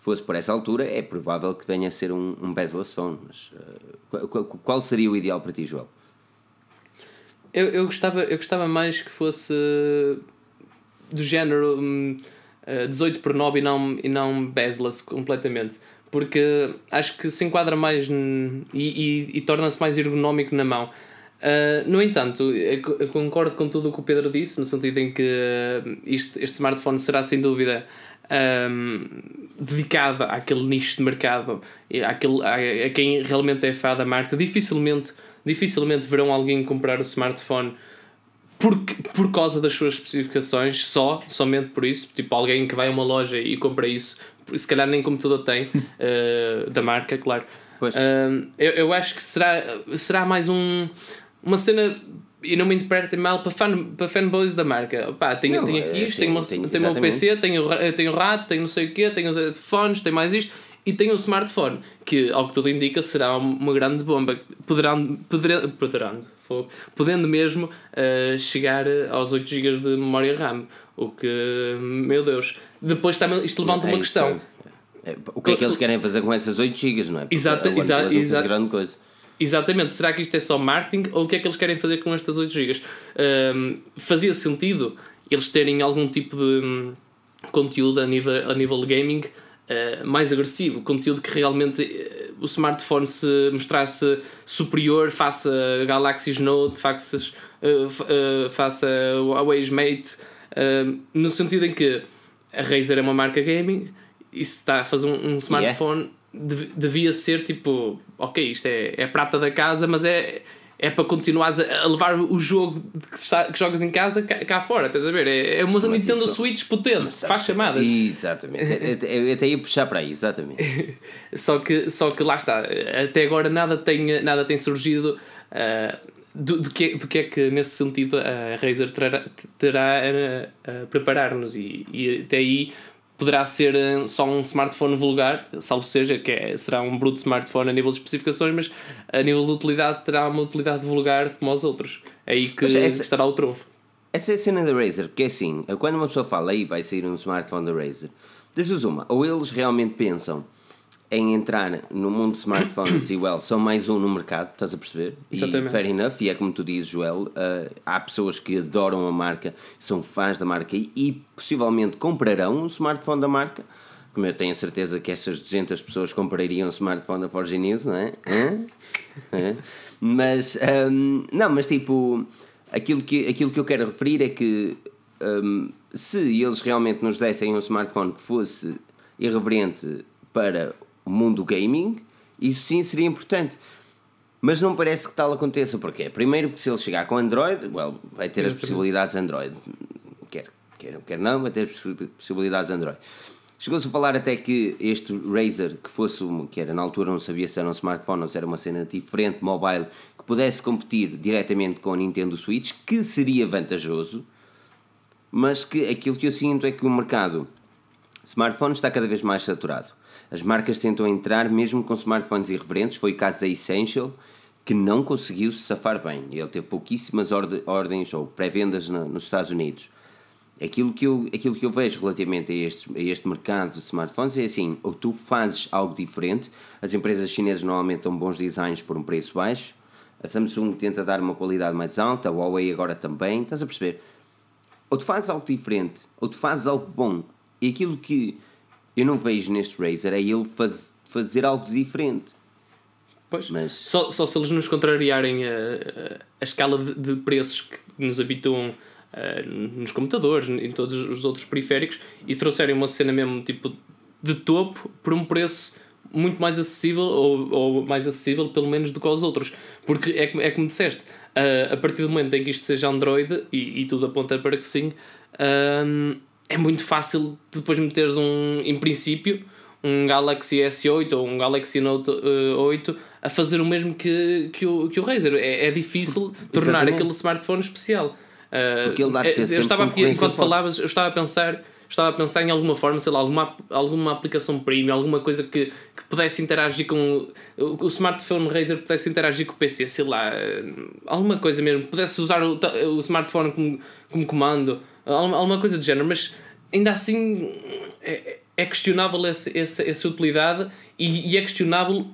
fosse por essa altura, é provável que venha a ser um, um bezel-less phone. Mas uh, qual, seria o ideal para ti, Joel? Eu, eu, gostava, eu gostava mais que fosse do género eh, 18 por 9 e não, e não bezel-less completamente. Porque acho que se enquadra mais e, e, e torna-se mais ergonómico na mão. Uh, no entanto, concordo com tudo o que o Pedro disse, no sentido em que este, este smartphone será sem dúvida um, dedicado àquele nicho de mercado, àquele, a, a quem realmente é fã da marca. Dificilmente, dificilmente verão alguém comprar o smartphone por, por causa das suas especificações, só, somente por isso. Tipo, alguém que vai a uma loja e compra isso, se calhar nem computador tem, uh, da marca, claro. Uh, eu, eu acho que será, será mais um, uma cena e não me interpretem mal para, fan, para fanboys da marca. Pá, tenho, não, tenho aqui é, isto, sim, tenho, tenho, tenho o meu PC, tenho, tenho o rato, tenho não sei o quê, tenho os fones, tenho mais isto e tenho o smartphone, que ao que tudo indica será uma grande bomba. Poderão, poderão, poderão podendo mesmo uh, chegar aos 8 GB de memória RAM. O que, meu Deus. Depois também isto levanta é uma questão. É, o que é que eles querem fazer com essas 8 GB, não é? Exato, exato, exato. grande coisa. Exatamente, será que isto é só marketing ou o que é que eles querem fazer com estas 8 GB? Um, fazia sentido eles terem algum tipo de um, conteúdo a nível, a nível gaming uh, mais agressivo, conteúdo que realmente uh, o smartphone se mostrasse superior face a Galaxy Note, face, uh, face a Huawei Mate, no sentido em que a Razer é uma marca gaming e se está a fazer um, um smartphone. Yeah devia ser tipo, ok, isto é, é prata da casa, mas é, é para continuares a, levar o jogo que, está, que jogas em casa cá, cá fora, estás a ver? É, é uma mas Nintendo isso... Switch potente, faz chamadas. Exatamente, eu até ia puxar para aí, exatamente. só, que, só que lá está, até agora nada tem, nada tem surgido. Uh, do, do, que, do que é que nesse sentido a Razer terá, terá a, a preparar-nos e, e até aí poderá ser eh, só um smartphone vulgar, salvo seja, que é, será um bruto smartphone a nível de especificações, mas a nível de utilidade terá uma utilidade vulgar como os outros. É aí que essa, estará o trunfo. Essa é a cena da Razer, porque é assim, quando uma pessoa fala aí vai sair um smartphone da Razer, deixa uma, ou eles realmente pensam em entrar no mundo de smartphones e, well, são mais um no mercado, estás a perceber? Exatamente. E fair enough, e é como tu dizes, Joel, uh, há pessoas que adoram a marca, são fãs da marca e, e, possivelmente comprarão um smartphone da marca, como eu tenho a certeza que essas 200 pessoas comprariam um smartphone da Forge News, não é? é? Mas, um, não, mas tipo, aquilo que, aquilo que eu quero referir é que um, se eles realmente nos dessem um smartphone que fosse irreverente para o mundo gaming, isso sim seria importante. Mas não parece que tal aconteça. Porquê? Primeiro, porque se ele chegar com Android, well, vai ter as possibilidades Android. Quer, quer, quer não, vai ter as possibilidades Android. Chegou-se a falar até que este Razer, que fosse, que era na altura, não sabia se era um smartphone ou se era uma cena diferente, mobile, que pudesse competir diretamente com a Nintendo Switch, que seria vantajoso, mas que aquilo que eu sinto é que o mercado smartphone está cada vez mais saturado. As marcas tentam entrar mesmo com smartphones irreverentes, foi o caso da Essential, que não conseguiu se safar bem. Ele teve pouquíssimas ordens ou pré-vendas nos Estados Unidos. Aquilo que, eu, aquilo que eu vejo relativamente a este, a este mercado de smartphones é assim: ou tu fazes algo diferente, as empresas chinesas normalmente dão bons designs por um preço baixo, a Samsung tenta dar uma qualidade mais alta, a Huawei agora também, estás a perceber? Ou tu fazes algo diferente, ou tu fazes algo bom. E aquilo que eu não vejo neste Razer é ele faz, fazer algo diferente. Pois, mas... só, só se eles nos contrariarem a, a, escala de, de, preços que nos habituam uh, nos computadores, em todos os outros periféricos, e trouxerem uma cena mesmo tipo de topo por um preço muito mais acessível, ou, ou mais acessível pelo menos do que aos outros. Porque é, é como disseste, uh, a partir do momento em que isto seja Android, e, e tudo aponta para que sim, uh, é muito fácil depois meteres um, em princípio, um Galaxy S8 ou um Galaxy Note uh, eh, 8 a fazer o mesmo que, que, o, que o Razer. É, é difícil tornar Exatamente. aquele smartphone especial. Uh, Porque ele dá é, eu estava enquanto falavas, eu estava a pensar estava a pensar em alguma forma, sei lá, alguma, alguma aplicação premium, alguma coisa que, que pudesse interagir com o, o smartphone Razer pudesse interagir com o PC, sei lá, eh, alguma coisa mesmo, pudesse usar o, o smartphone como, como comando, alguma coisa do género, mas ainda assim é, é questionável essa, essa, essa utilidade e, e, é questionável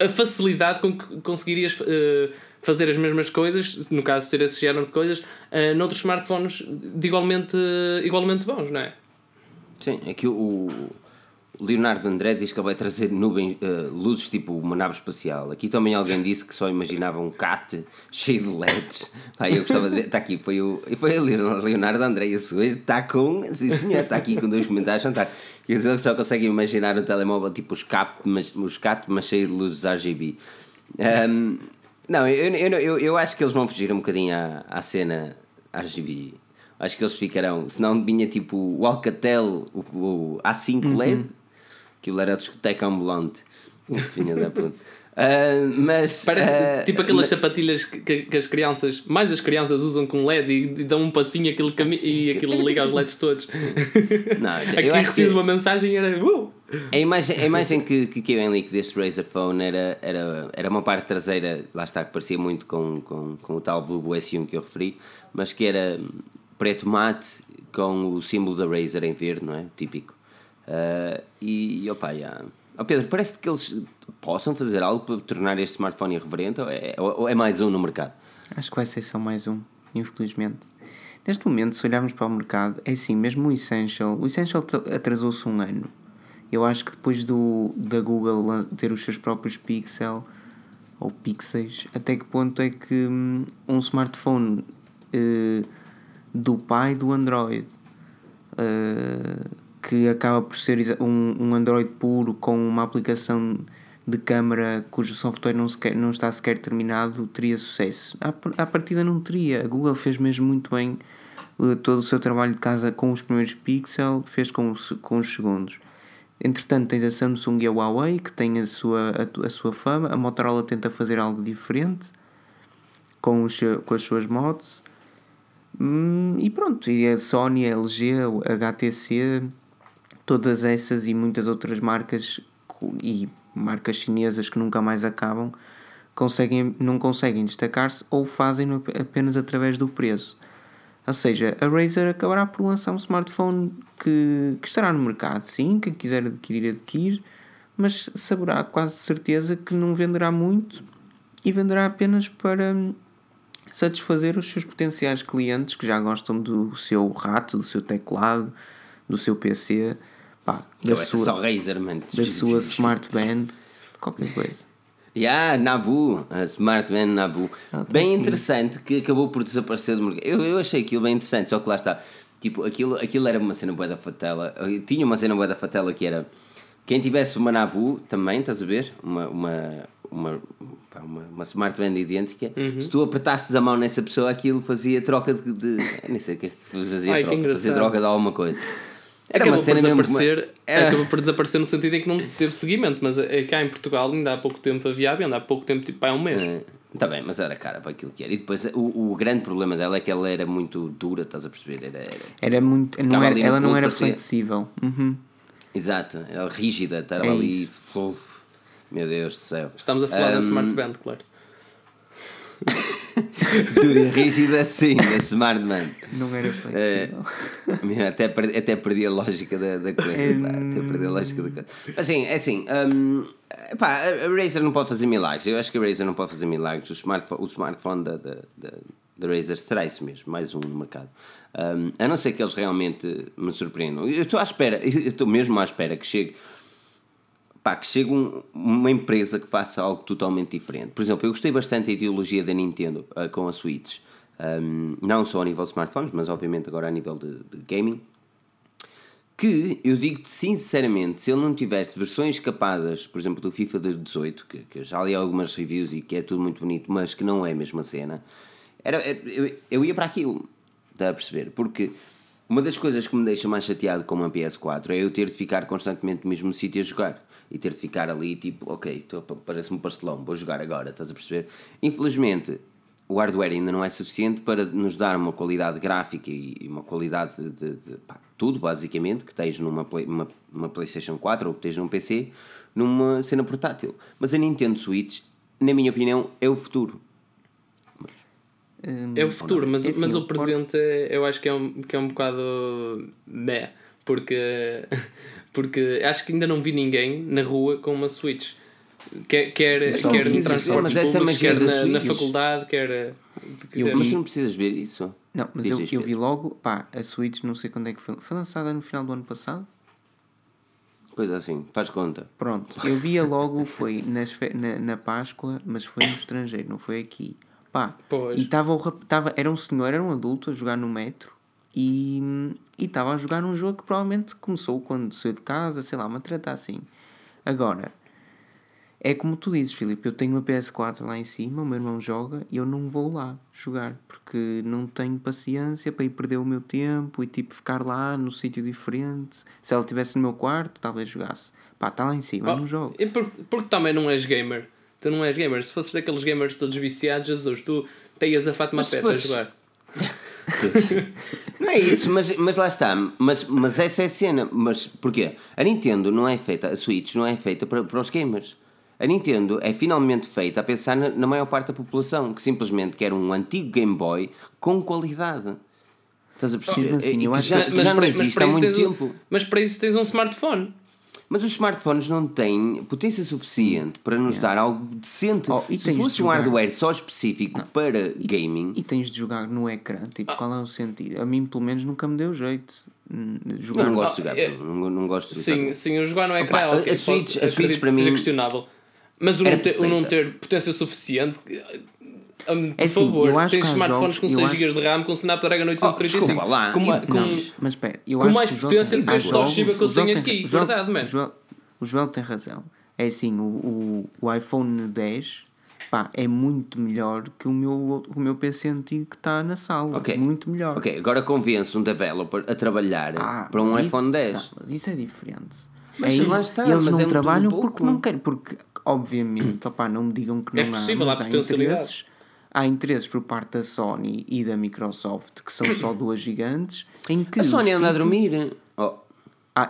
a facilidade com que conseguirias uh, fazer as mesmas coisas, no caso de ser esse género de coisas, uh, noutros smartphones de igualmente, igualmente bons, não é? Sim, é que o, Leonardo André diz que ele vai trazer nuvens, uh, luzes tipo uma nave espacial. Aqui também alguém disse que só imaginava um cat cheio de LEDs. Pá, eu gostava de ver. Está aqui, foi o, foi o Leonardo André. Esse hoje está com. Sim, senhor, está aqui com dois comentários. Quer dizer, só consegue imaginar o telemóvel tipo os cap, mas, os cat, mas cheio de luzes RGB. Um, não, eu, eu, eu, eu acho que eles vão fugir um bocadinho à, à cena RGB. Acho que eles ficarão. Senão vinha tipo o Alcatel, o, o A5 uhum. Aquilo era a discoteca ambulante. Filha da puta. Uh, mas, Parece uh, tipo aquelas mas... sapatilhas que, que, as crianças, mais as crianças usam com LEDs e, e dão um passinho aquilo cami e aquilo liga os LEDs todos. Não, Aqui recebes que... uma mensagem e era. Uh! A imagem, a imagem que, que caiu em leak deste Razer Phone era, era, era uma parte traseira, lá está, que parecia muito com, com, com o tal Blue S1 que eu referi, mas que era preto mate com o símbolo da Razer em verde, não é? Típico. Uh, e, opa, yeah. oh Pedro, parece que eles possam fazer algo para tornar este smartphone irreverente ou é, ou é mais um no mercado? Acho que vai ser só mais um, infelizmente. Neste momento, se olharmos para o mercado, é assim, mesmo o Essential, o Essential atrasou-se um ano. Eu acho que depois do, da Google ter os seus próprios Pixel ou Pixels, até que ponto é que hum, um smartphone uh, do pai do Android uh, que acaba por ser um, um Android puro com uma aplicação de câmara cujo software não, sequer, não está sequer terminado teria sucesso. À, à partida não teria. A Google fez mesmo muito bem uh, todo o seu trabalho de casa com os primeiros Pixel, fez com, os, com os segundos. Entretanto, tens a Samsung e a Huawei que têm a sua, a, a sua fama. A Motorola tenta fazer algo diferente com, os, com as suas mods. Hum, e pronto, e a Sony, a LG, a HTC todas essas e muitas outras marcas e marcas chinesas que nunca mais acabam conseguem, não conseguem destacar-se ou fazem apenas através do preço. Ou seja, a Razer acabará por lançar um smartphone que, que estará no mercado, sim, quem quiser adquirir, adquire, mas saberá quase certeza que não venderá muito e venderá apenas para satisfazer os seus potenciais clientes que já gostam do seu rato, do seu teclado, do seu PC Pá, da sua, só Razer, man. Da sua Smart Band, qualquer coisa. Yeah, Nabu, a Smart Band Nabu. Ah, bem interessante que acabou por desaparecer do mercado. Eu, eu achei aquilo bem interessante, só que lá está. Tipo, aquilo, aquilo era uma cena boa da fatela. Tinha uma cena boa da fatela que era quem tivesse uma Nabu também, estás a ver? Uma, uma, uma, uma, uma Smart Band idêntica. Uhum. Se tu apertasses a mão nessa pessoa, aquilo fazia troca de. de nem sei o que é fazia Ai, troca. Fazia troca de alguma coisa. Era acabou uma cena por desaparecer, mesmo... Era... acabou por desaparecer no sentido em que não teve seguimento, mas é cá em Portugal ainda há pouco tempo havia ainda há pouco tempo, tipo há um mês. Está bem, mas era cara para aquilo que era. E depois o, o grande problema dela é que ela era muito dura, estás a perceber? Era, era, era muito. Não era, ela não era flexível. Uhum. Exato, era rígida, estava é ali. Uf, meu Deus do céu. Estamos a falar um... da Smart Band, claro. Dura e rígida, sim, da Smart Man. Não era flexível. Uh, até, perdi, até perdi a lógica da, da coisa. Pá, até perdi a lógica da coisa. Assim, é assim. Um, pá, a Razer não pode fazer milagres. Eu acho que a Razer não pode fazer milagres. O smartphone, o smartphone da, da, da, da Razer será isso mesmo, mais um no mercado. Um, a não ser que eles realmente me surpreendam. Eu estou à espera, eu estou mesmo à espera que chegue pá, que chegue um, uma empresa que faça algo totalmente diferente. Por exemplo, eu gostei bastante da ideologia da Nintendo uh, com a Switch. Um, não só a nível de smartphones, mas obviamente agora a nível de, de gaming. Que eu digo-te sinceramente, se ele não tivesse versões capadas, por exemplo, do FIFA de 18, que, que eu já li algumas reviews e que é tudo muito bonito, mas que não é a mesma cena, era, eu, eu ia para aquilo, está a perceber? Porque uma das coisas que me deixa mais chateado com uma PS4 é eu ter de ficar constantemente no mesmo sítio a jogar e ter de ficar ali tipo, ok, parece-me um pastelão, vou jogar agora, estás a perceber? Infelizmente, o hardware ainda não é suficiente para nos dar uma qualidade gráfica e uma qualidade de, de, de pá, tudo, basicamente, que esteja numa play, uma, uma PlayStation 4 ou que esteja num PC, numa cena portátil. Mas a Nintendo Switch, na minha opinião, é o futuro. É o futuro, mas, é assim, mas o presente é, eu acho que é um, que é um bocado meh, porque porque acho que ainda não vi ninguém na rua com uma Switch. Quer, quer, quer transporte mas essa públicos, quer na, na, faculdade, quer... Eu, mas não precisas ver isso. Não, mas eu, eu vi logo, pá, a Switch não sei quando é que foi. Foi lançada no final do ano passado? coisa assim, faz conta. Pronto, eu via logo, foi nas na, na Páscoa, mas foi no estrangeiro, não foi aqui. Pá, Pois. e rap- tava, era um senhor, era um adulto a jogar no metro e estava a jogar um jogo que provavelmente começou quando saiu de casa, sei lá, uma treta assim. Agora, é como tu dizes, Filipe, eu tenho uma PS4 lá em cima, o meu irmão joga e eu não vou lá jogar porque não tenho paciência para ir perder o meu tempo e tipo ficar lá no sítio diferente. Se ela estivesse no meu quarto, talvez jogasse. Pá, está lá em cima, eu não jogo. E por, porque também não és gamer. Tu não és gamer. Se fosses daqueles gamers todos viciados, Jesus, tu teias a Fátima Mas Peta a fosses- jogar. Não é isso, mas, mas lá está. Mas, mas essa é a cena. Mas porquê? A Nintendo não é feita, a Switch não é feita para, para os gamers. A Nintendo é finalmente feita a pensar na, na maior parte da população, que simplesmente quer um antigo Game Boy com qualidade. Estás a perceber? Mesmo assim, eu que acho já, que- já não existe há muito tens um- tempo. mas para isso tens um smartphone. Mas os smartphones não têm potência suficiente para nos dar algo decente. Oh, e Se tens de fosse um jogar- hardware só específico para gaming, E tens de jogar no ecrã, tipo, qual é o sentido? A mim, pelo menos, nunca me deu jeito. Jogar eu não no- gosto de jogar. Ah, é- Não, não gosto de Sim, jogar. sim, o jogar no ecrã Opa, é a- ok, a Switch- pode- a Switch para mim questionável. Mas o não, ter, o não ter potência suficiente. Hum, por É assim, favor, eu acho tens que smartphones jogos- com eu 6 acho- GB de RAM com Snapdragon 835. desculpa lá. com, E- com- Não, mas espera, eu com acho mais que potência do que este Toshiba que eu tenho tem- aqui, o Joel- verdade, man. O Joel, o Joel tem razão. É assim, o, o, o iPhone 10 pá, é muito melhor que o meu, o meu PC antigo que está na sala. Ok. Muito melhor. Ok, agora convence um developer a trabalhar Ah, para um iPhone isso, 10. não, mas isso é diferente. Mas Aí, lá está, eles mas não é trabalham porque não querem, porque obviamente, opá, não me digam que não É possível, há, há mas há potencialidade. interesses, há interesses por parte da Sony e da Microsoft, que são só duas gigantes, em que A Sony os anda a títulos- dormir. Oh,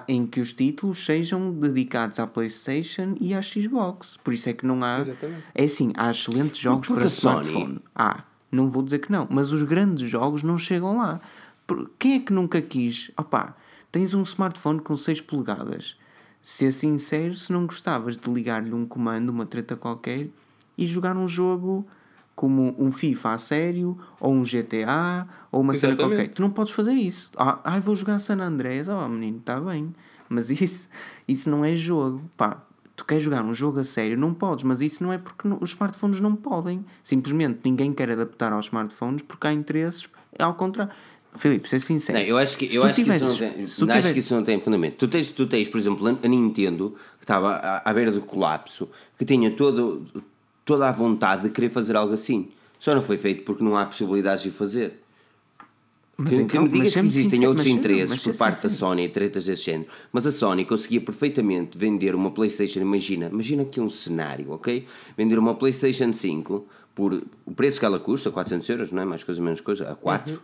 em que os títulos sejam dedicados à PlayStation e à Xbox. Por isso é que não há. Exatamente. É assim, há excelentes jogos para a Sony- smartphone. Há, não vou dizer que não, mas os grandes jogos não chegam lá. Por- Quem é que nunca quis? Opá, tens um smartphone com 6 polegadas. Ser sincero, se não gostavas de ligar-lhe um comando, uma treta qualquer, e jogar um jogo como um FIFA a sério, ou um GTA, ou uma cena Exatamente. qualquer. Tu não podes fazer isso. Ah, ai, vou jogar San Andreas. Oh, menino, está bem. Mas isso, isso não é jogo. Pá, tu queres jogar um jogo a sério, não podes. Mas isso não é porque não- os smartphones não podem. Simplesmente ninguém quer adaptar aos smartphones porque há interesses ao contrário. Filipe, ser sincero. Não, eu acho que, eu acho que isso tivesses- não tem, acho tivesses- que isso não tem fundamento. Tu tens, tu tens, por exemplo, a Nintendo, que estava à, à beira do colapso, que tinha todo, toda a vontade de querer fazer algo assim. Só não foi feito porque não há possibilidades de fazer. Mas que, que então- me mas digas que existem sincero, outros interesses por parte da sincero. Sony e tretas desse género, mas a Sony conseguia perfeitamente vender uma PlayStation. Imagina, imagina aqui um cenário, ok? Vender uma PlayStation 5 por o preço que ela custa, 400 euros, não é? Mais coisa, menos coisa, a 4.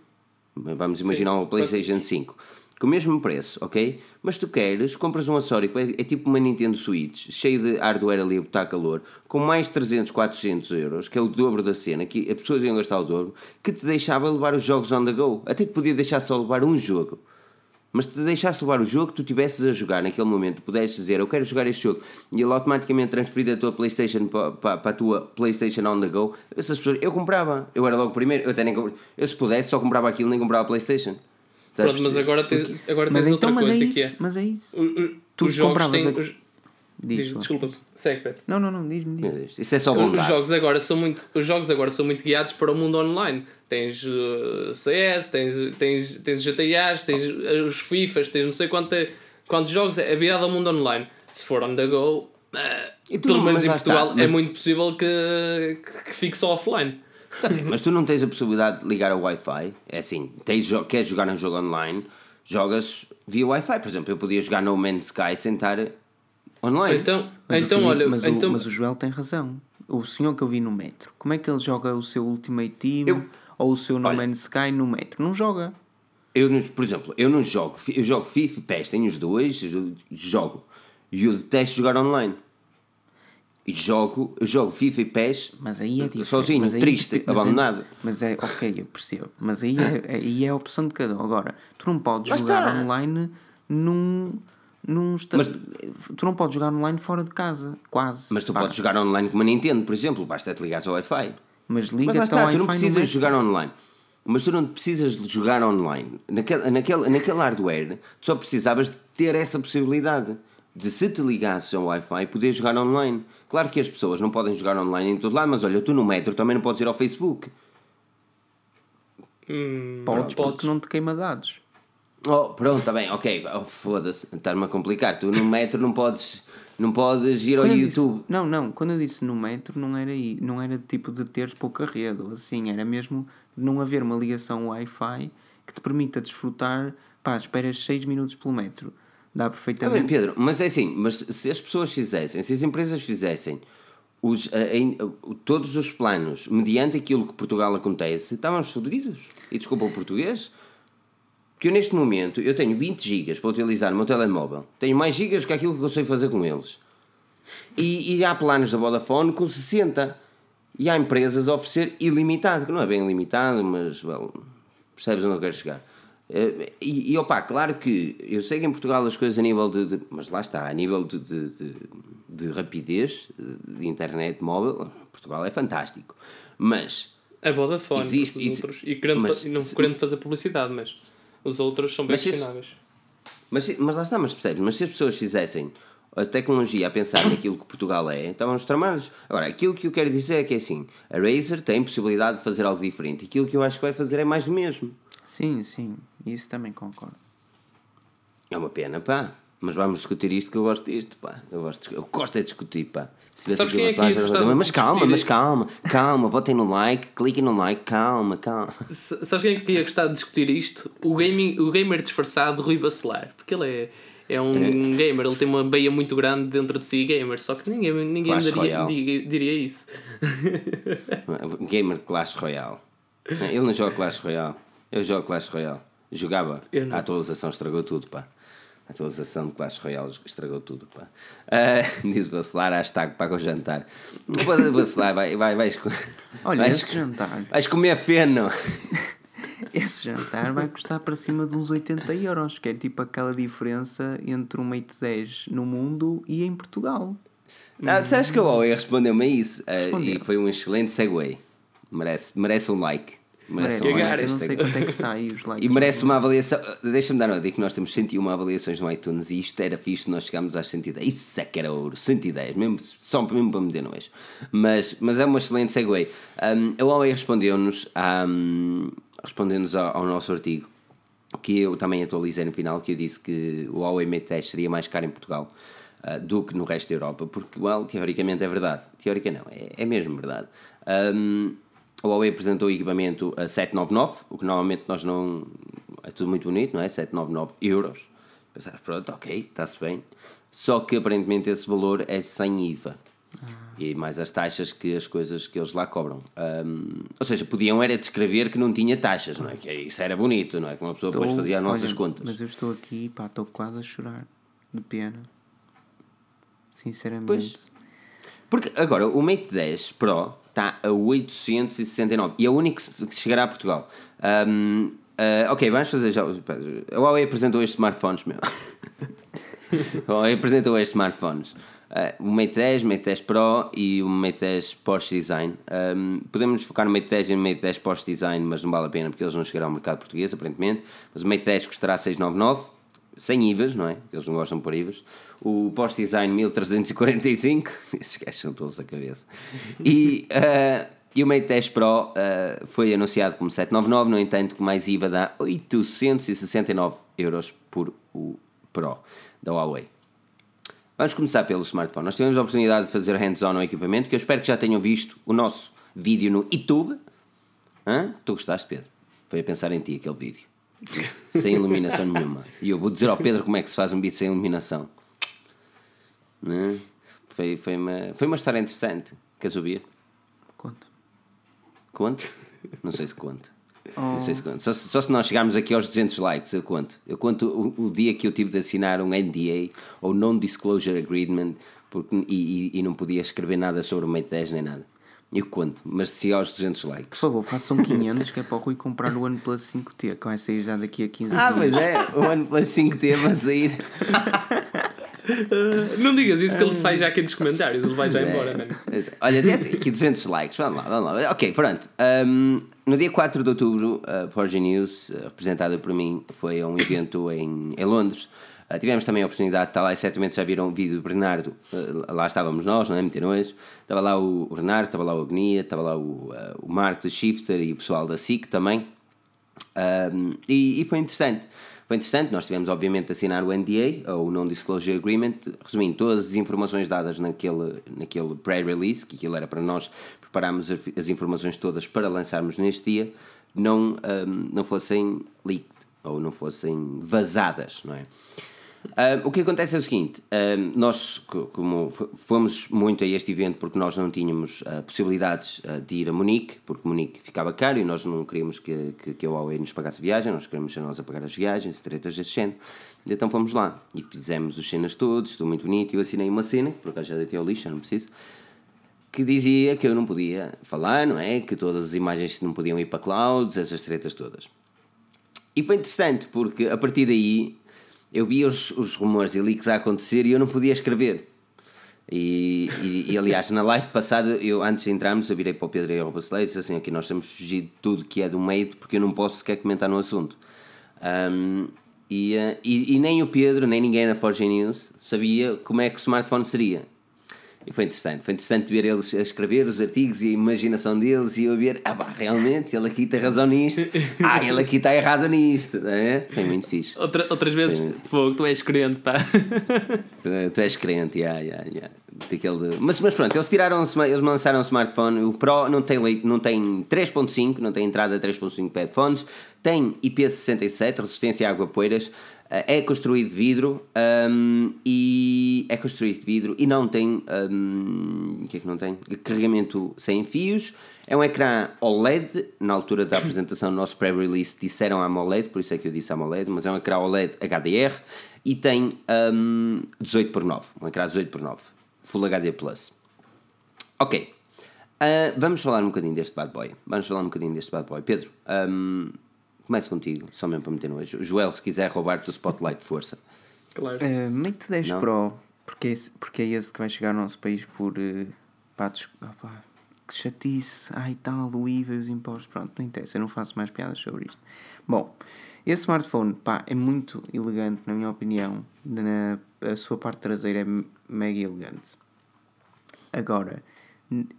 Vamos imaginar uma PlayStation 5 com o mesmo preço, ok? Mas tu queres, compras um acessório que é, é tipo uma Nintendo Switch, cheio de hardware ali a botar calor, com mais 300, 400 euros, que é o dobro da cena, que as pessoas iam gastar o dobro, que te deixava levar os jogos on the go. Até te podia deixar só levar um jogo. Mas te deixasse levar o jogo que tu estivesses a jogar naquele momento, pudesses dizer eu quero jogar este jogo e ele automaticamente transferir da tua Playstation para, para, para a tua Playstation on the go, essas pessoas, eu comprava, eu era logo primeiro, eu até nem comprava, eu se pudesse só comprava aquilo, nem comprava a Playstation. Pronto, mas agora tens, agora Mas tens então, outra é coisa isso. que é. Mas é isso. o- o- Tu os jogos têm. a- os- Diz, diz- desculpa, segue, Pedro. Não, não, não, diz-me. diz Isso é só Os bondade. jogos agora são muito, os jogos agora são muito guiados para o mundo online. Tens uh, CS, tens, tens, tens GTAs, tens uh, os FIFAs, tens não sei quanto, quantos jogos. É virado ao mundo online. Se for on the go, uh, tu pelo menos em Portugal, está, mas- é muito possível que, que, que fique só offline. Bem, mas tu não tens a possibilidade de ligar ao Wi-Fi. É assim, tens, queres jogar um jogo online, jogas via Wi-Fi. Por exemplo, eu podia jogar No Man's Sky sem estar online. Então, Mas, o então Filipe- olha, mas, então, o, mas o Joel tem razão. O senhor que eu vi no metro, como é que ele joga o seu Ultimate Team Eu- ou o seu No Olha. Man's Sky no metro? Não joga. Eu, por exemplo, eu não jogo, eu jogo FIFA e PES, tenho os dois, jogo. E eu detesto jogar online. E jogo, eu jogo FIFA e PES Mas aí é diferente. sozinho, mas aí triste, depe- mas é- abandonado. Mas é, ok, eu percebo. Mas aí é, aí é a opção de cada um. Agora, tu não podes Lá jogar está. online num. num esta- Mas- Tu não podes jogar online fora de casa, quase. Mas tu Pá, podes jogar online com uma Nintendo, por exemplo, basta-te ligares ao Wi-Fi. Mas Mas liga-te ao Wi-Fi tu não precisas jogar online. Mas tu não precisas de jogar online. Naquele, naquele, naquele hardware, tu só precisavas de ter essa possibilidade. de se te ligasses ao Wi-Fi poder jogar online. Claro que as pessoas não podem jogar online em todo lado, mas olha, tu no metro também não podes ir ao Facebook. Hum, Podes podes. porque não te queima dados. Oh, pronto, está bem, ok. Oh, Foda-se, está-me a complicar. Tu no metro não podes, não podes ir ao Quando disse- YouTube. não, não, quando eu disse no metro não era aí, não era tipo de teres pouca rede, ou assim, era mesmo de não haver uma ligação Wi-Fi que te permita desfrutar, pá, esperas 6 minutos pelo metro. Dá bem, perfeitamente. Pedro, mas é assim, mas se as pessoas fizessem, se as empresas fizessem os, a- a- todos os planos mediante aquilo que Portugal acontece, estávamos fodidos. E desculpa o português. Que eu neste momento eu tenho 20 gigas para utilizar no meu telemóvel. Tenho mais gigas que aquilo que eu sei fazer com eles. E, e há planos da Vodafone com 60. E há empresas a oferecer ilimitado, que não é bem ilimitado, mas well, percebes onde eu quero chegar. Eh, E, e opá, claro que eu sei que em Portugal as coisas a nível de. de- mas lá está, a nível de, de, de, de rapidez de internet móvel, Portugal é fantástico. Mas A Vodafone, Existe- os existe- outros. E, querendo, mas- e não querendo fazer publicidade, mas os outros são bem Mas se- questionáveis. Mas, se- mas lá está, mas percebes? Mas se as pessoas fizessem a tecnologia a pensar naquilo que Portugal é, estávamos tramados. Agora, aquilo que eu quero dizer é que é assim: a Razer tem possibilidade de fazer algo diferente. Aquilo que eu acho que vai fazer é mais do mesmo. Sim, sim, isso também concordo. É uma pena, pá. Mas vamos discutir isto que eu gosto disto, pá. Eu gosto, de- eu gosto é de discutir, pá. Se tivesse aqui é mas calma, discutir mas calma, calma, votem no like, cliquem no like, calma, calma. S- Sabes quem é que ia gostar de discutir isto? O, gaming, o gamer disfarçado Rui Bacelar. Porque ele é, é um gamer, ele tem uma beia muito grande dentro de si, gamer. Só que ninguém, ninguém diria, diria isso. Gamer Clash Royale. Ele não joga Clash Royale. Eu jogo Clash Royale. Jogava. Eu não. A atualização estragou tudo, pá. A atualização de Clash Royale estragou tudo, pá. Ah, diz o Bacelar, hashtag paga o jantar. O Bacelar, vai, vai, vais, Olha, vais, esse jantar, vais comer feno. esse jantar vai custar para cima de uns 80 euros, que é tipo aquela diferença entre um Mate 10 no mundo e em Portugal. Não, tu sabes que a Huawei respondeu-me a isso Respondeu. e foi um excelente segue. Merece, merece um like. Merece, Merece, eu não sei quanto é que está aí os likes. E merece uma avaliação. Deixa-me dar uma dica que nós temos 101 avaliações no iTunes e isto era fixe se nós chegámos às 110. Isso é que era ouro, 110, mesmo, só mesmo para me dar nojo. Mas, mas é uma excelente segue. Um, a Huawei respondeu-nos um, respondeu-nos ao, ao nosso artigo que eu também atualizei no final, que eu disse que o Huawei Mate 10 seria mais caro em Portugal uh, do que no resto da Europa, porque, well, teoricamente é verdade. Teórica não, é, é mesmo verdade. Um, a Huawei apresentou o equipamento a 799, o que normalmente nós não. É tudo muito bonito, não é? 799 euros. Pensar, pronto, ok, está-se bem. Só que aparentemente esse valor é sem IVA. E mais as taxas que as coisas que eles lá cobram. Um, ou seja, podiam era descrever que não tinha taxas, não é? Que isso era bonito, não é? Que uma pessoa depois Estou- fazia as nossas olha, contas. Mas eu estou aqui, pá, estou quase a chorar de pena. Sinceramente. Pois. Porque agora o Mate 10 Pro está a 869 e é o único que chegará a Portugal. Um, uh, ok, vamos fazer já. A Huawei apresentou estes smartphones, meu. a Huawei apresentou estes smartphones. Uh, o Mate 10, o Mate 10 Pro e o Mate 10 Porsche Design. Um, podemos focar no Mate 10 e no Mate 10 Porsche Design, mas não vale a pena porque eles não chegarão ao mercado português, aparentemente. Mas o Mate 10 custará 699 sem IVAs, não é? Eles não gostam pôr IVAs. O post-design 1345, esses gajos são todos a cabeça. E, eh, e o Mate 10 Pro eh, foi anunciado como 799, no entanto, com mais IVA dá 869 euros por o Pro da Huawei. Vamos começar pelo smartphone. Nós tivemos a oportunidade de fazer hands-on ao equipamento, que eu espero que já tenham visto o nosso vídeo no YouTube. Hã? Tu gostaste, Pedro? Foi a pensar em ti aquele vídeo. Sem iluminação nenhuma. E eu vou dizer ao Pedro como é que se faz um vídeo sem iluminação. Né? Foi, foi, uma, foi uma história interessante. Queres ouvir? Conta. Conto? Não sei se conto. Não sei se conto. Só, se- só se nós chegarmos aqui aos 200 likes, eu conto. Eu conto o, o dia que eu tive de assinar um NDA, ou Non-Disclosure Agreement, porque, e, e, e não podia escrever nada sobre o Mate 10 nem nada. Eu conto, mas se aos 200 likes. Por favor, façam 500 que é para o Rui comprar o OnePlus 5T, que vai sair já daqui a 15 Ah, dias. pois é, o OnePlus 5T vai sair. Não digas isso que ele sai já aqui nos comentários, ele vai já É, embora, mano. é. Olha, aqui 200 likes, vamos lá, vamos lá. Ok, pronto. Um, no dia 4 de outubro, a Forge News, eh, representada por mim, foi a um evento em, em Londres. Uh, tivemos também a oportunidade de estar lá e certamente já viram o vídeo do Bernardo. Uh, lá estávamos nós, não é? Meter hoje. Estava lá o Bernardo, estava lá o Agnia, estava lá o, uh, o Marco do Shifter e o pessoal da SIC também. Um, e, e, foi interessante. Foi interessante, nós tivemos obviamente de assinar o NDA, ou o Non-Disclosure Agreement, resumindo todas as informações dadas naquele, naquele pré-release, que aquilo era para nós prepararmos as informações todas para lançarmos neste dia, não, um, não fossem leaked, ou não fossem vazadas, não é? O que acontece é o seguinte: nós, como fomos muito a este evento porque nós não tínhamos uh, possibilidades de ir a Munique, porque Munique ficava caro e nós não queríamos que, que, que a Huawei nos pagasse a viagem, nós queríamos ser nós a pagar as viagens, tretas deste género. Então fomos lá e fizemos os cenas todos, estou muito bonito. Eu assinei uma cena, por acaso já deitei ao lixo, não preciso, que dizia que eu não podia falar, não é? Que todas as imagens não podiam ir para clouds, essas tretas todas. E foi interessante porque a partir daí eu via os, os rumores e leaks a acontecer e eu não podia escrever. E, e, e, aliás, na live passada, eu antes de entrarmos, eu virei para o Pedro e ao Bacelei e disse assim: aqui nós temos fugido de tudo que é do meio porque eu não posso sequer comentar no assunto. Um, e, e, e, nem o Pedro, nem ninguém da Forge News sabia como é que o smartphone seria. Foi interessante, foi interessante ver eles a escrever os artigos e a imaginação deles e eu ver, ah pá, realmente, ele aqui tem razão nisto, ah, ele aqui está errado nisto, é? Foi muito fixe. Outra, outras vezes, fogo, tu és crente, pá. Tu és crente, yeah, yeah, yeah. Daquele... Mas, mas pronto, eles tiraram, eles lançaram o smartphone, o Pro não tem, não tem 3.5, não tem entrada 3.5 para headphones, tem IP67, resistência a água poeiras, é construído de vidro um, e é construído de vidro e não tem um, que é que não tem? carregamento sem fios. É um ecrã OLED na altura da apresentação do nosso pré-release disseram AMOLED, por isso é que eu disse AMOLED mas é um ecrã OLED HDR e tem um, 18 por 9 um ecrã 18 por 9 Full HD Plus. Ok uh, vamos falar um bocadinho deste bad boy vamos falar um bocadinho deste bad boy. Pedro um, Começo contigo, só mesmo para meter nojo. Joel, se quiser roubar-te o spotlight de força. Claro. Uh, Mate 10 Não? Pro, porque é, esse, porque é esse que vai chegar ao nosso país por. Uh, pá, opa, que chatice, ai tal, o IVA e os impostos. Pronto, não interessa, eu não faço mais piadas sobre isto. Bom, esse smartphone, pá, é muito elegante, na minha opinião. Na, a sua parte traseira é mega elegante. Agora,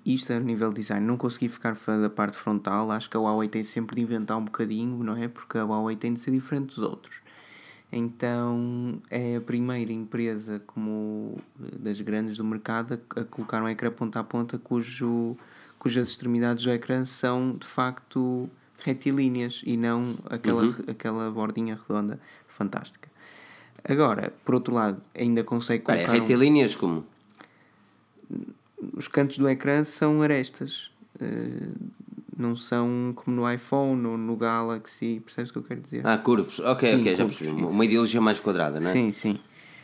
isto a nível design, não consegui ficar fã da parte frontal. Acho que a Huawei tem sempre de inventar um bocadinho, não é? Porque a Huawei tem de ser diferente dos outros. Então é a primeira empresa como das grandes do mercado a, colocar um ecrã ponta a ponta cujo, cujas extremidades do ecrã são de facto retilíneas e não aquela, uhum. aquela bordinha redonda fantástica. Agora, por outro lado, ainda consegue colocar. Pera, retilíneas um... como? Os cantos do ecrã são arestas. Uh, não são como no iPhone ou no Galaxy, percebes o que eu quero dizer? Ah, curvos, ok, sim, ok, já percebi. Uma ideologia mais quadrada, não é? Sim, sim.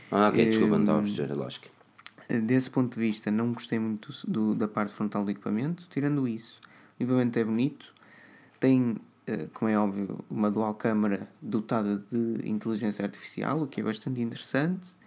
Ah, ok, desculpa, não estava a perceber a lógica. Eh, desse ponto de vista, não gostei muito do, da parte frontal do equipamento. Tirando isso, o equipamento é bonito, tem, eh, como é óbvio, uma dual câmara dotada de inteligência artificial, o que é bastante interessante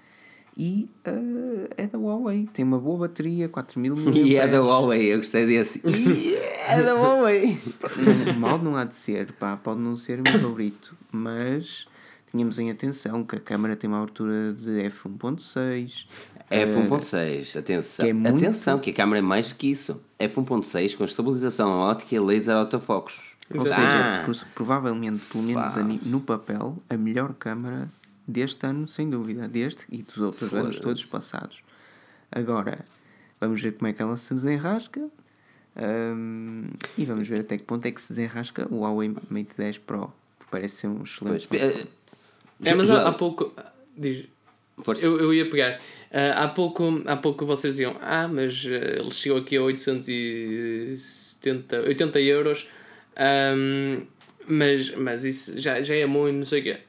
e uh, é da Huawei. Tem uma boa bateria, 4000 mAh. E é da Huawei, eu gostei desse. E é da Huawei. Mal não há de ser, pá, pode não ser o meu favorito, mas tínhamos em atenção que a câmera tem uma abertura de f1.6. F1.6, atenção. Que é muito... Atenção, que a câmera é mais que isso. F1.6 com estabilização ótica e laser autofocus. Ou ah. seja, provavelmente, pelo menos no papel, a melhor câmera deste ano, sem dúvida, deste e dos outros anos todos passados. Agora, vamos ver como é que ela se desenrasca um, e vamos ver até que ponto é que se desenrasca o Huawei Mate 10 Pro, que parece ser um excelente. Pois, é, é, mas há, há pouco. Diz. Força. Eu, eu ia pegar. Uh, há, pouco, há pouco vocês diziam, ah, mas uh, ele chegou aqui a 870, 80 euros, um, mas, mas isso já, já é muito, não sei o quê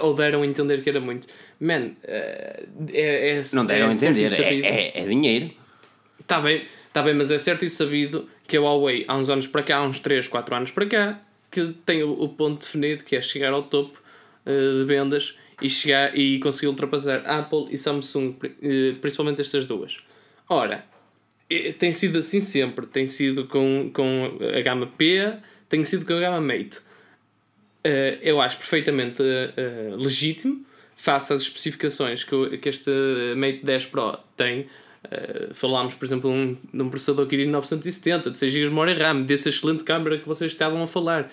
ou deram a entender que era muito. Man, uh, é, é, Não deram é a entender, é, é, é, dinheiro. Está bem, tá bem, mas é certo e sabido que a Huawei, há uns anos para cá, há uns 3, 4 anos para cá, que tem o, o ponto definido que é chegar ao topo uh, de vendas e, chegar, e conseguir ultrapassar Apple e Samsung, uh, principalmente estas duas. Ora, tem sido assim sempre, tem sido com, com a gama P, tem sido com a gama Mate. Uh, eu acho perfeitamente uh, legítimo, face às especificações que, que este Mate 10 Pro tem. Uh, falámos, por exemplo, de um, de um processador Kirin 970, de 6 GB de memória RAM, dessa excelente câmera que vocês estavam a falar,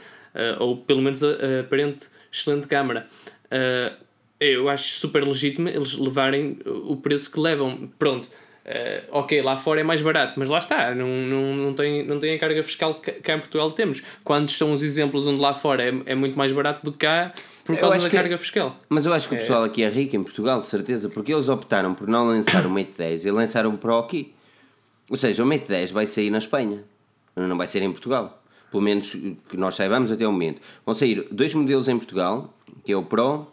ou pelo menos a, aparente excelente câmera. eu acho super legítimo eles levarem o preço que levam. Pronto, Uh, ok, lá fora é mais barato, mas lá está, não, não, não, tem, não tem a carga fiscal que cá em Portugal temos. Quantos são os exemplos onde lá fora é, é muito mais barato do que cá por causa da carga fiscal? Mas eu acho que o é. pessoal aqui é rico em Portugal, de certeza, porque eles optaram por não lançar o Mate 10 e lançaram o Pro aqui. Ou seja, o Mate 10 vai sair na Espanha, não vai ser em Portugal. Pelo menos que nós saibamos até o momento. Vão sair dois modelos em Portugal, que é o Pro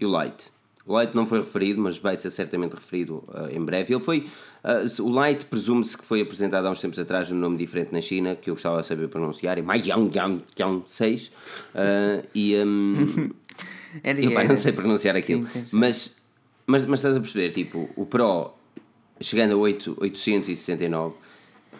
e o Lite. O Light não foi referido, mas vai ser certamente referido uh, em breve. Ele foi. Uh, o Light presume-se que foi apresentado há uns tempos atrás num nome diferente na China, que eu gostava de saber pronunciar, é Maiyang Yang Yang 6. Uh, e. Um, era, eu, pá, não sei pronunciar aquilo. Sim, mas, mas, mas estás a perceber, tipo, o Pro chegando a 8, 869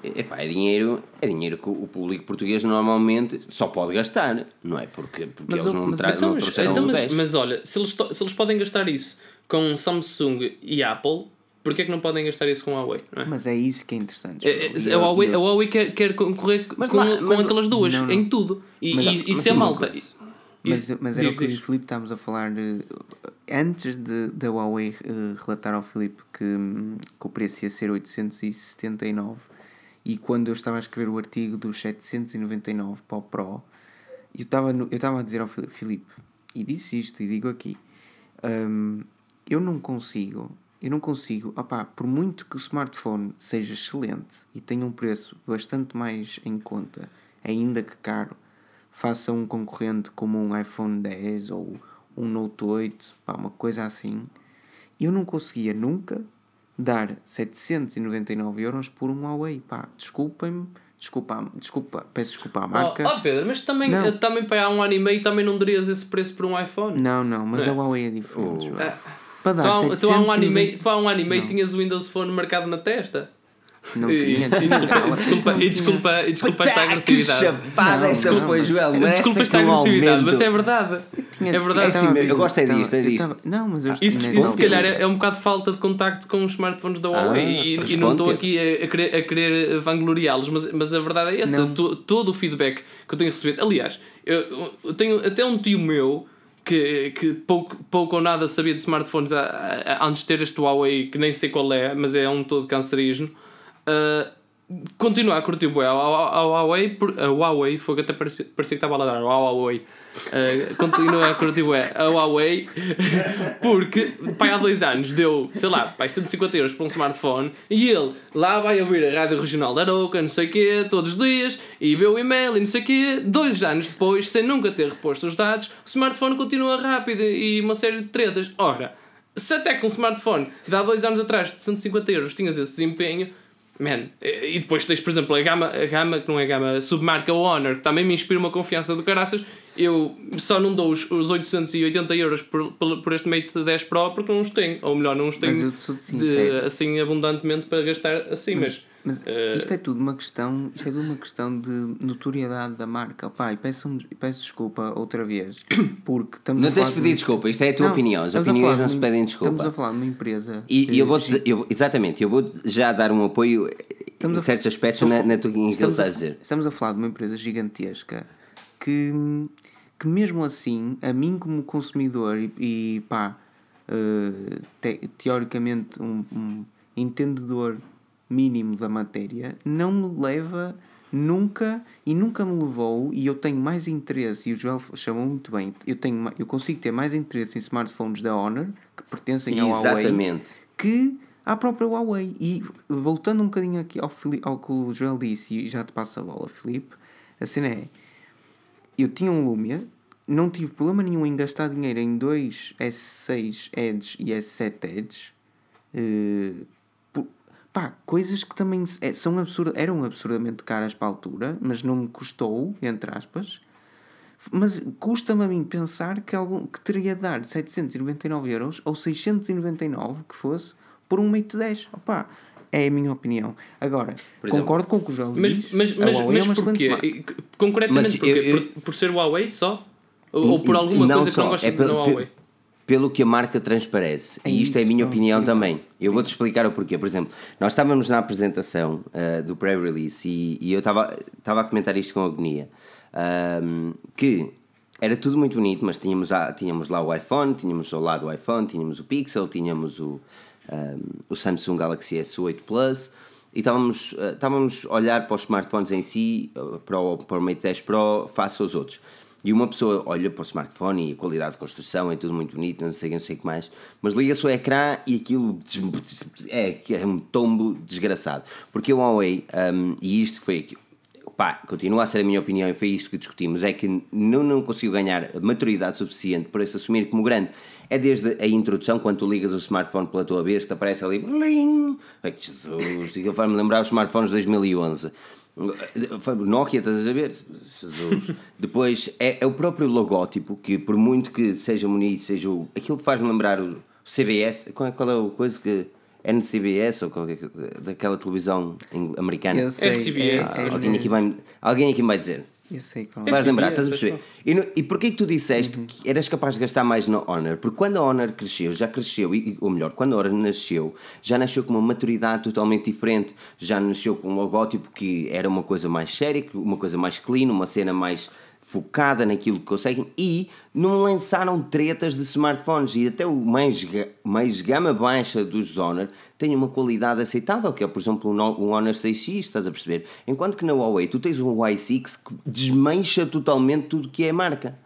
Epá, é dinheiro, é dinheiro que o público português normalmente só pode gastar, não é? Porque, porque mas, eles não, mas, tra então, não trouxeram então, mas, mas olha, se eles, se eles podem gastar isso com Samsung e Apple, porquê é que não podem gastar isso com a Huawei? É? Mas é isso que é interessante. É, é, a, Huawei, a Huawei quer, quer concorrer com, lá, com aquelas duas, não, não. em tudo. E, mas, e, e se a malta. Mas, mas era o que o Filipe estávamos a falar de, antes de, da Huawei uh, relatar ao Filipe que, que o preço ia ser 879 e quando eu estava a escrever o artigo dos 799 para o Pro, eu estava, no, eu estava a dizer ao Filipe, e disse isto, e digo aqui, um, eu não consigo, eu não consigo, opá, por muito que o smartphone seja excelente e tenha um preço bastante mais em conta, ainda que caro, faça um concorrente como um iPhone 10 ou um Note 8, pá, uma coisa assim, eu não conseguia nunca dar 799 euros por um Huawei. Pá, desculpem-me. Desculpa, desculpa, peço desculpa à marca. Oh, oh Pedro, mas também, também para há um ano e meio também não darias esse preço por um iPhone? Não, não, mas não é? a Huawei é diferente. Oh. Ah, para dar tu, há, tu há um ano e meio, tu há um ano e meio tinhas o Windows Phone marcado na testa. Não tinha. desculpa, e desculpa, e desculpa esta agressividade. chapada esta foi, Joel. Desculpa esta agressividade, mas é verdade. É verdade. É assim, eu gosto é disto, é disto. Não, mas eu Isso, isso se calhar é um bocado falta de contacto com os smartphones da Huawei ah, e, e, não estou aqui a, a querer, a querer vangloriá-los, mas, mas a verdade é essa. Todo o feedback que eu tenho recebido. Aliás, eu, eu tenho até um tio meu que, que pouco, pouco ou nada sabia de smartphones antes de ter este Huawei, que nem sei qual é, mas é um todo cancerígeno uh, continuar a curtir o a, Huawei, a Huawei, foi até parecia, parecia que estava a ladrar, a Huawei, uh, continua a curtir a Huawei, porque pai, há dois anos deu, sei lá, pai, 150 euros para um smartphone e ele lá vai ouvir a rádio regional da Aroca, não sei o quê, todos os dias, e vê o e-mail e não sei o quê, dois anos depois, sem nunca ter reposto os dados, o smartphone continua rápido e uma série de tretas. Ora, se até com um smartphone de há dois anos atrás de 150 euros tinhas esse desempenho, Man, e depois tens, por exemplo, a gama, a gama que não é a gama, a submarca Honor, que também me inspira uma confiança do caraças. Eu só não dou os, os 880 euros por, por, por este Mate 10 Pro porque não os tenho, ou melhor, não os tenho de, assim abundantemente para gastar assim, mas, mas mas uh... isto é tudo uma questão, isto é tudo uma questão de notoriedade da marca. Pai, peço, peço desculpa outra vez, porque estamos Não tens de pedir desculpa, isto é a tua não, opinião. As opiniões não se pedem desculpa. Estamos a falar de uma empresa. E, e eu vou eu, exatamente, eu vou já dar um apoio estamos em certos aspectos na, na tua que estás a dizer. Estamos a falar de uma empresa gigantesca que, que mesmo assim, a mim como consumidor e, e pá, uh, te, teoricamente um, um entendedor mínimo da matéria não me leva nunca e nunca me levou e eu tenho mais interesse e o Joel chamou muito bem eu tenho eu consigo ter mais interesse em smartphones da Honor que pertencem ao Huawei que à própria Huawei. E voltando um bocadinho aqui ao, ao que o Joel disse e já te passo a bola Felipe a cena é eu tinha um Lumia não tive problema nenhum em gastar dinheiro em dois S6 Edge e S7 Edge uh, pá, coisas que também é, são absurd, eram absurdamente caras para a altura, mas não me custou, entre aspas. Mas custa-me a mim pensar que, algum, que teria de dar 799 euros ou 699 que fosse por um Mate 10. Opá, É a minha opinião. Agora, exemplo, concordo com o que o João Mas, diz. mas, a mas, Huawei é uma mas excelente porquê? Concretamente Mas porquê? eu- eu- Por, por ser Huawei só? Ou, ou por alguma não coisa que não só, gostas é pelo- Huawei? Pe- Pelo que a marca transparece. É e isto é a isso, minha pronto, opinião também. Eu vou-te explicar o porquê. Por exemplo, nós estávamos na apresentação ah, do pré-release e, e eu estava estava a comentar isto com agonia. ahm, que era tudo muito bonito, mas tínhamos, a- tínhamos lá o iPhone, tínhamos ao lado o iPhone, tínhamos o Pixel, tínhamos o, ahm, o Samsung Galaxy S8 Plus e estávamos, ah, estávamos a olhar para os smartphones em si, ah, para o, para o Mate 10 Pro, face aos outros. E uma pessoa olha para o smartphone e a qualidade de construção é tudo muito bonito, não sei, não sei o que mais, mas liga-se o ecrã e aquilo é, é um tombo desgraçado. Porque o Huawei, hum, e isto foi aquilo, pá, continua a ser a minha opinião e foi isto que discutimos, é que não, não consigo ganhar maturidade suficiente para se assumir como grande. É desde a introdução, quando tu ligas o smartphone pela tua besta, aparece ali, que Jesus, e faz-me lembrar os smartphones de 2011. Nokia, estás a ver? Jesus. Depois é, é o próprio logótipo que, por muito que seja bonito, seja o, aquilo que faz-me lembrar o CBS, qual é, qual é o coisa que. NCBS ou qualquer, daquela televisão americana. Eu sei, SBS, é- é- Alguém aqui vai, alguém aqui me vai dizer. Eu sei qual. Vais lembrar, estás a perceber? E, no- e porquê que tu disseste que eras capaz de gastar mais na Honor? Porque quando a Honor cresceu, já cresceu, e, ou melhor, quando a Honor nasceu, já nasceu com uma maturidade totalmente diferente. Já nasceu com um logótipo que era uma coisa mais séria, uma coisa mais clean, uma cena mais focada naquilo que conseguem e não lançaram tretas de smartphones e até o mais, mais gama baixa dos Honor tem uma qualidade aceitável, que é por exemplo o Honor 6X, estás a perceber? Enquanto que na Huawei tu tens um Y6 que desmancha totalmente tudo que é marca.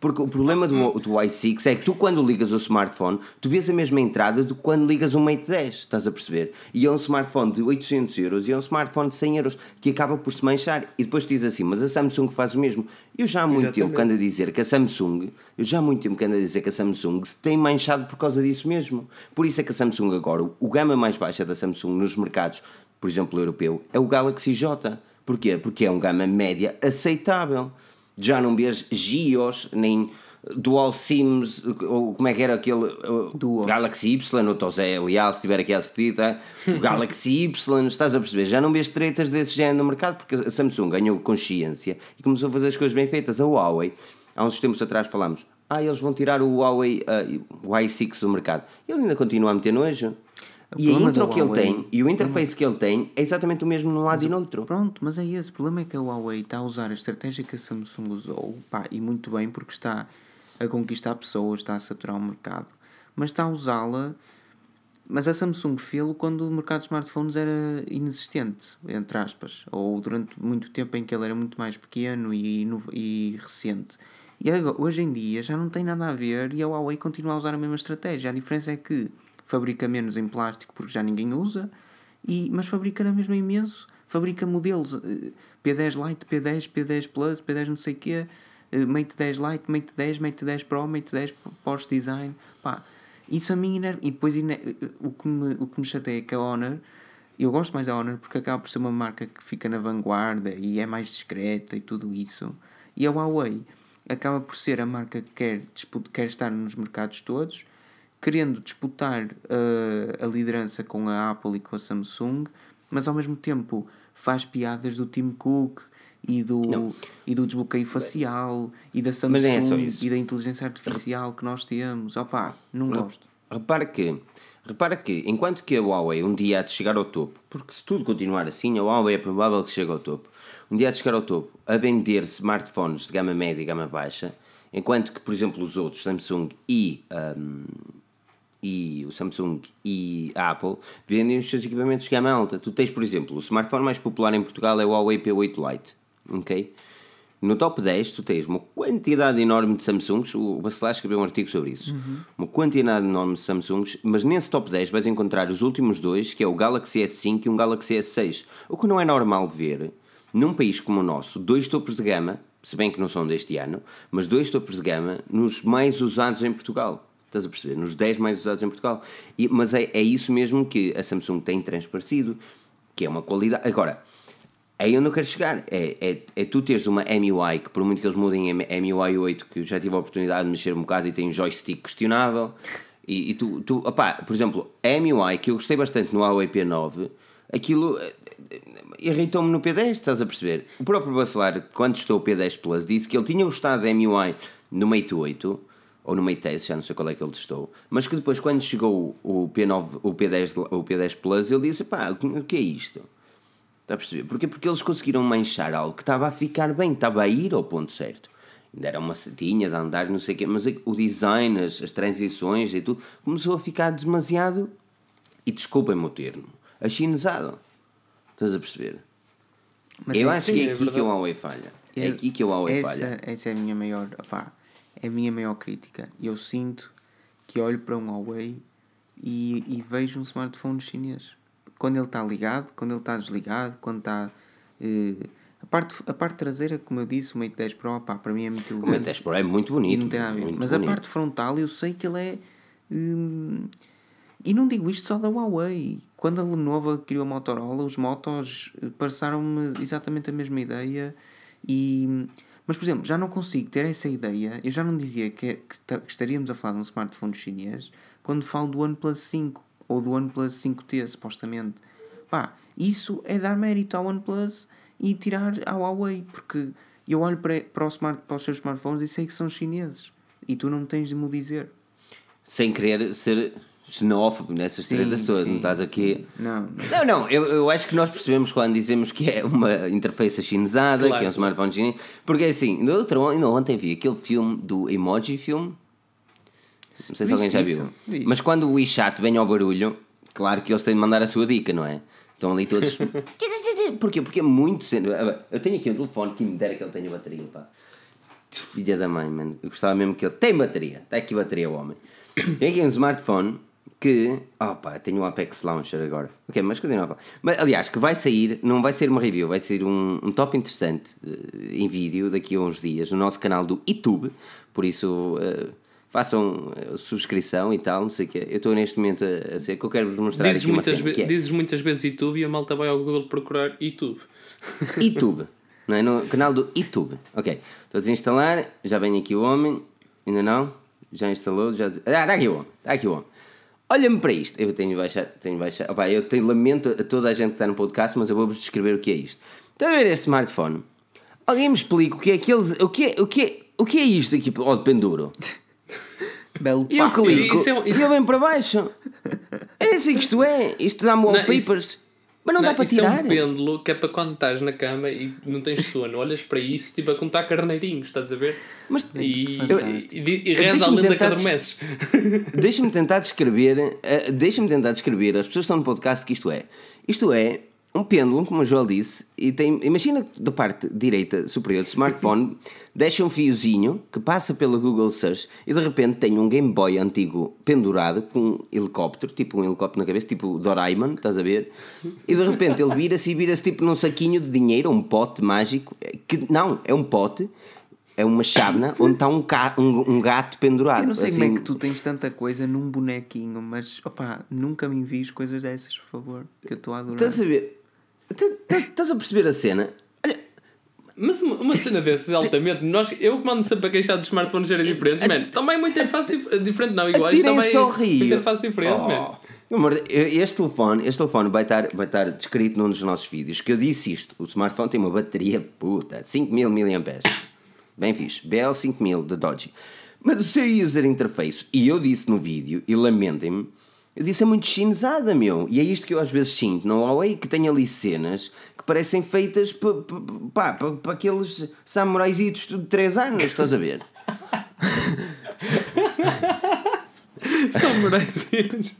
Porque o problema do, do i6 é que tu, quando ligas o smartphone, tu vês a mesma entrada do que quando ligas um Mate 10, estás a perceber? E é um smartphone de 800 euros e é um smartphone de 100 euros que acaba por se manchar. E depois dizes assim, mas a Samsung faz o mesmo. Eu já há muito Exatamente. tempo que ando a dizer que a Samsung, eu já há muito tempo que ando a dizer que a Samsung se tem manchado por causa disso mesmo. Por isso é que a Samsung agora, o- gama mais baixa da Samsung nos mercados, por exemplo, europeu, é o Galaxy J. Porquê? Porque é um gama média aceitável já não vês Gios, nem Dual Sims, ou como é que era aquele uh, Duos. Galaxy Y, o Tosé Leal, se tiver aqui a assistir, tá? o Galaxy Y, estás a perceber? Já não vês tretas desse género no mercado porque a Samsung ganhou consciência e começou a fazer as coisas bem feitas. A Huawei, há uns tempos atrás falámos, ah, eles vão tirar o Huawei uh, o i6 do mercado. Ele ainda continua a meter nojo. O E a intro que ele tem e o interface que ele tem é exatamente o mesmo num lado e no outro. Pronto, mas é esse. O problema é que a Huawei está a usar a estratégia que a Samsung usou, pá, e muito bem, porque está a conquistar pessoas, está a saturar o mercado, mas está a usá-la. Mas a Samsung fez quando o mercado de smartphones era inexistente, entre aspas, ou durante muito tempo em que ele era muito mais pequeno e, e recente. E agora, hoje em dia já não tem nada a ver e a Huawei continua a usar a mesma estratégia. A diferença é que fabrica menos em plástico porque já ninguém usa, e, mas fabrica na mesma imenso. Fabrica modelos eh, P10 Lite, P10, P10 Plus, P10 não sei o quê, eh, Mate 10 Lite, Mate 10, Mate 10 Pro, Mate 10 Porsche Design. Pá, isso a mim enerva. E depois ine- o que, me, o que me chateia é que a Honor, eu gosto mais da Honor porque acaba por ser uma marca que fica na vanguarda e é mais discreta e tudo isso. E a Huawei acaba por ser a marca que quer, quer estar nos mercados todos, querendo disputar eh, a liderança com a Apple e com a Samsung, mas ao mesmo tempo faz piadas do Tim Cook e do, Não. e do desbloqueio facial e da é Samsung isso. e da inteligência artificial que nós temos. Opá, não gosto. Repara que, repara que, enquanto que a Huawei um dia há de chegar ao topo, porque se tudo continuar assim, a Huawei é provável que chegue ao topo, um dia há de chegar ao topo a vender smartphones de gama média e gama baixa, enquanto que, por exemplo, os outros, Samsung e, hum, e o Samsung e a Apple, vendem os seus equipamentos de gama alta. Tu tens, por exemplo, o smartphone mais popular em Portugal é o Huawei P8 Lite, ok? No top 10 tu tens uma quantidade enorme de Samsungs, o Bacelar escreveu um artigo sobre isso, uma quantidade enorme de Samsungs, mas nesse top 10 vais encontrar os últimos dois, que é o Galaxy S5 e um Galaxy S6. O que não é normal ver, num país como o nosso, dois topos de gama, se bem que não são deste ano, mas dois topos de gama nos mais usados em Portugal. Estás a perceber? Nos 10 mais usados em Portugal. E- mas é, é isso mesmo que a Samsung tem transparecido, que é uma qualidade. Agora, Aí eu não quero chegar. É, é, é tu teres uma MUI, que por muito que eles mudem em MUI 8, que eu já tive a oportunidade de mexer um bocado e tem um joystick questionável, E, e tu, tu opá, por exemplo, a MUI, que eu gostei bastante no Huawei P9, aquilo eh, eh, irritou-me no P10, estás a perceber? O próprio Bacelar, quando testou o P10 Plus, disse que ele tinha gostado da MUI no Mate 8 ou no Mate S, já não sei qual é que ele testou, mas que depois, quando chegou o P9, o P10, o P10 Plus, ele disse: pá, o que é isto? Está a perceber? Porquê? Porque eles conseguiram manchar algo que estava a ficar bem, estava a ir ao ponto certo. Ainda era uma setinha de andar, não sei o quê, mas o design, as, as transições e tudo, começou a ficar demasiado, e desculpem-me o termo, achinesado. Estás a perceber? Mas eu é acho sim, que é, é aqui que o Huawei falha. É, é aqui que o Huawei essa, falha. Essa é a minha maior, opá, é a minha maior crítica. Eu sinto que olho para um Huawei e, e vejo um smartphone chinês. Quando ele está ligado, quando ele está desligado, quando está... Eh, a parte, a parte traseira, como eu disse, o Mate 10 Pro, pá, para mim é muito elegante. O Mate 10 Pro é muito bonito. não tem nada a ver. Mas bonito. a parte frontal, eu sei que ele é. Hum, e não digo isto só da Huawei. Quando a Lenovo criou a Motorola, os motos eh, passaram-me exatamente a mesma ideia. E, mas, por exemplo, já não consigo ter essa ideia. Eu já não dizia que, que, que estaríamos a falar de um smartphone chinês quando falo do OnePlus 5 ou do OnePlus 5T, supostamente. Pá, isso é dar mérito ao OnePlus e tirar a Huawei, porque eu olho para, para, o smart, para os seus smartphones e sei que são chineses e tu não tens de me dizer. Sem querer ser xenófobo nessas sim, tretas todas, sim, não estás aqui. Não, não, não, não eu, eu acho que nós percebemos quando dizemos que é uma interface chinesada, claro, que é um smartphone chinês, porque é assim, no outro, ainda ontem vi aquele filme do Emoji Film. Não sei se alguém já viu. Mas quando o WeChat vem ao barulho, claro que eles têm de mandar a sua dica, não é? Estão ali todos. Porquê? Porque é muito. Eu tenho aqui um telefone que me dera que ele tenha bateria, pá. Filha da mãe, mano. Eu gostava mesmo que ele. Tem bateria. Está aqui bateria, o homem. Tem aqui um smartphone que. Oh pá, tenho o Apex Launcher agora. Ok, mas continua a falar. Mas, aliás, que vai sair, não vai ser uma review, vai ser um, um top interessante uh, em vídeo daqui a uns dias no nosso canal do YouTube. Por isso. Uh, façam eh, subscrição e tal, não sei o quê. Eu estou neste momento a, a ser que eu quero vos mostrar dizes aqui muitas uma cena, é. Dizes muitas vezes YouTube e a malta vai ao Google procurar YouTube. YouTube, não é? No canal do YouTube. Ok, estou a desinstalar, já vem aqui o homem, ainda não? Já instalou, já... Ah, está aqui o homem, está aqui o homem. Olha-me para isto. Eu tenho de baixar, tenho de baixar. Opa, eu tenho lamento a toda a gente que está no podcast, mas eu vou-vos descrever o que é isto. Está a ver este smartphone? Alguém me explica o que é aqueles. O que é, o que é, o que é isto aqui ao de penduro? Belo e eu clico isso é, isso... e ele vem para baixo. É assim que isto é. Isto dá-me wallpapers. Mas não, não, dá para tirar. é um pêndulo que é para quando estás na cama e não tens sono, olhas para isso tipo a contar carneirinhos, estás a ver? Mas, e, eu, e, e reza a lenda que adormeces. Deixa-me tentar descrever, uh, deixa-me tentar descrever, as pessoas estão no podcast que isto é. Isto é um pêndulo, como o Joel disse, e tem, imagina da parte direita superior do smartphone, deixa um fiozinho que passa pela Google Search e de repente tem um Game Boy antigo pendurado com um helicóptero, tipo um helicóptero na cabeça, tipo Doraemon, estás a ver? E de repente ele vira-se e vira-se tipo num saquinho de dinheiro, um pote mágico, que não, é um pote é uma chávena onde está um, um, um, gato pendurado. Eu não sei assim... como é que tu tens tanta coisa num bonequinho, mas opá, nunca me envies coisas dessas, por favor, que eu estou a adorar. Estás a ver? Estás a perceber a cena? Mas uma, uma cena dessas, altamente, nós, eu mando sempre a queixar dos smartphones serem diferentes, man. Também muita interface dif diferente, não iguais. Também só rio. interface diferente, oh. man. Este telefone, este telefone vai, estar, vai estar descrito num dos nossos vídeos que eu disse isto. O smartphone tem uma bateria puta, 5000 mAh. Bem fixe. BL5000 da Dodge. Mas o seu user interface, e eu disse no vídeo, e lamentem-me, eu disse é muito chinesada, meu. E é isto que eu às vezes sinto na Huawei, que tem ali cenas que parecem feitas para pa, pa, aqueles samuraisitos de 3 anos, estás a ver? samuraisitos.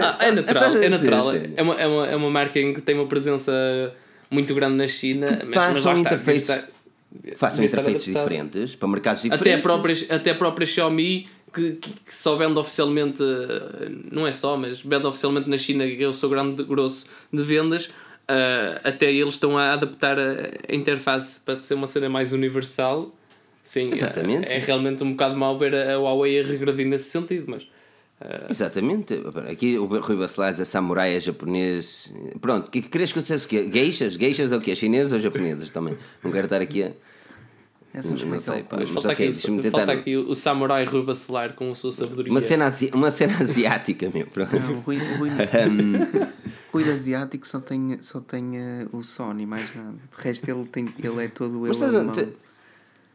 ah, é natural, é natural. É uma, é, uma, é uma marca em que tem uma presença muito grande na China, que mas, mas interfaces, façam interfaces diferentes para mercados diferentes. Até a própria, até a própria Xiaomi que, que, que, só vende oficialmente, não é só, mas vende oficialmente na China, que é o seu grande grosso de vendas, uh, até eles estão a adaptar a, interface para ser uma cena mais universal. Sim, Exatamente. É, é realmente um bocado mau ver a, a Huawei a regredir nesse sentido, mas. Uh... Exatamente. Aqui o Rui Bacelar é samurai, é japonês. Pronto, que queres que eu dissesse o quê? Geixas? Geixas é o quê? Chinesas ou japonesas também? Não quero estar aqui a. Não metal sei, pá, mas Falta, ok, aqui, o, tentar. falta aqui o, samurai rubacelar com a sua sabedoria. Uma cena, asi- uma cena asiática, meu. Pronto. Não, o Rui, Rui, Rui asiático só tem, só tem eh, o Sony, mais nada. De resto, ele, tem, ele é todo ele Mas estás, te-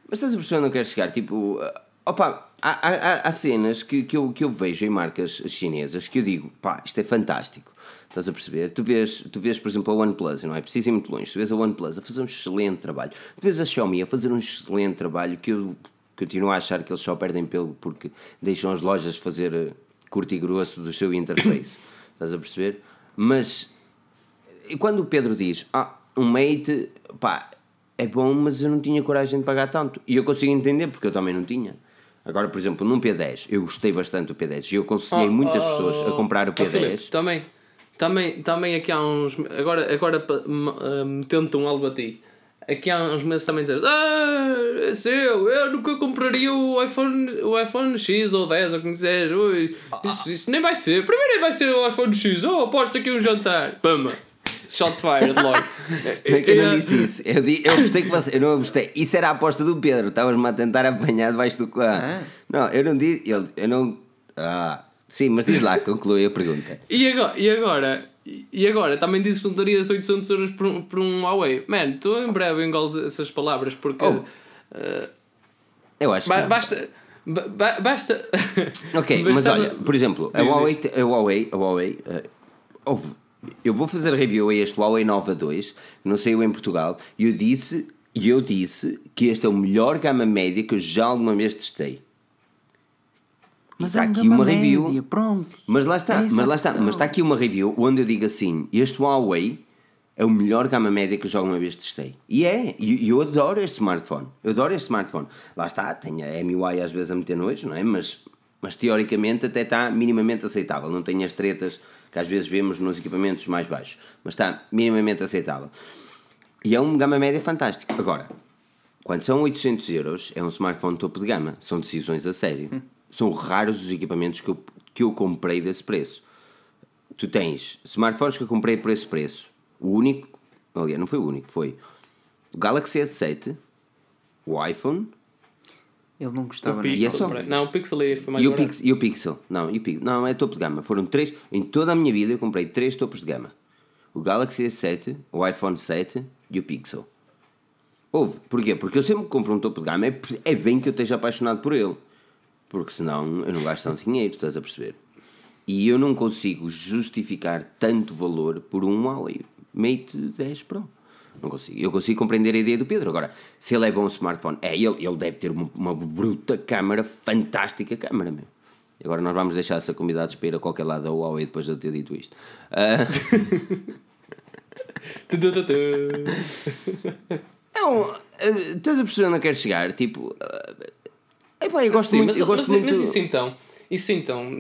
mas estás a perceber onde eu quero chegar? Tipo, uh, opa, há, há, há- há cenas que, que, eu, que eu vejo em marcas chinesas que eu digo, pá, isto é fantástico. Estás a perceber? Tu vês, tu vês, por exemplo, a OnePlus, não é preciso ir muito longe. Tu vês a OnePlus a fazer um excelente trabalho. Tu vês a Xiaomi a fazer um excelente trabalho que eu continuo a achar que eles só perdem pelo porque deixam as lojas fazer uh, curto e grosso do seu interface. Estás a perceber? Mas e quando o Pedro diz, ah, um mate, pá, é bom, mas eu não tinha coragem de pagar tanto. E eu consigo entender, porque eu também não tinha. Agora, por exemplo, num P10, eu gostei bastante do P10 e eu aconselhei Oh, muitas oh, pessoas a comprar o oh, Filipe, P10. também, também, também aqui há uns. Agora, agora ah, metendo-te um algo a ti. Aqui há uns meses também dizer Ah, é seu, eu nunca compraria o iPhone, o iPhone X ou 10 ou como quiseres. Ui, isso, isso nem vai ser. Primeiro vai ser o iPhone X. Oh, aposto aqui um jantar. Pama. Shots fired logo. É que eu não Eh, disse isso. Eu, di- eu gostei que você. Eu não gostei. Isso era a aposta do Pedro. Estavas-me a tentar apanhar debaixo do carro. Ah. Não, eu não disse. Eu, eu não. Ah, sim, mas diz lá, conclui a pergunta. E agora, e agora, e agora também dizes que não darias 800 euros por, um- por um Huawei. Man, tu em breve engoles essas palavras porque Oh, Eu acho que. ba- não. basta. ba- ba- basta. Ok, mas bastava- olha, por exemplo, a Huawei, a Huawei, a Huawei eh, houve- eu vou fazer review a este Huawei Nova 2, que não saiu em Portugal, e eu disse, e eu disse que este é o melhor gama média que eu já alguma vez testei. Mas está é um aqui uma review. média, pronto. Mas lá está, É mas lá está, questão. mas está aqui uma review onde eu digo assim: este Huawei é o melhor gama média que eu já alguma vez testei. E é, e eu adoro este smartphone. Eu adoro este smartphone. Lá está, tem a MUI às vezes a meter nojo, não é? Mas, mas teoricamente até está minimamente aceitável. Não tem as tretas que às vezes vemos nos equipamentos mais baixos, mas está minimamente aceitável. E é um gama média fantástico. Agora, quando são 800 euros, é um smartphone topo de gama. São decisões a sério. São raros os equipamentos que eu, que eu comprei desse preço. Tu tens smartphones que eu comprei por esse preço. O único, aliás, não foi o único, foi o Galaxy S7, o iPhone Ele não gostava. E é Pixel, só? Não, o Pixel foi mais e o, barato. Pix, e o Pixel. Não, e o Pix- não, é topo de gama. Foram três. Em toda a minha vida eu comprei três topos de gama: o Galaxy S7, o iPhone 7 e o Pixel. Houve. Porquê? Porque eu sempre compro um topo de gama é, é bem que eu esteja apaixonado por ele. Porque senão eu não gasto tanto dinheiro, estás a perceber? E eu não consigo justificar tanto valor por um Huawei Mate 10 Pro. Não consigo. Eu consigo compreender a ideia do Pedro. Agora, se ele é bom smartphone, é, ele, ele deve ter uma, uma bruta câmara, fantástica câmara, meu. Agora nós vamos deixar essa convidada para ir a qualquer lado da Huawei depois de eu ter dito isto. Tu. não, ah, estás a perceber onde eu quero chegar? Tipo, epá, eu gosto Sim, muito. mas, eu gosto mas, muito mas isso então, isso então,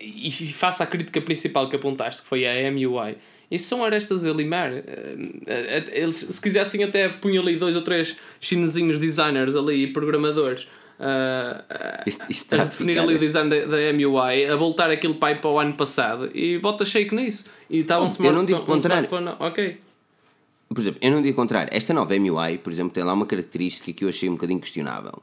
e, e faça a crítica principal que apontaste, que foi a MUI. Isso são arestas a limar. Eh, eh, Eles, se quisessem, até punha ali dois ou três chinesinhos designers ali, programadores, ah, ah, Isto- isto está a definir ali o design da, da MUI, a voltar aquele pai para o ano passado e bota shake nisso. E estava um eu não digo smartphone, um contrário. smartphone, ok. Por exemplo, eu não digo contrário. Esta nova MUI, por exemplo, tem lá uma característica que eu achei um bocadinho questionável.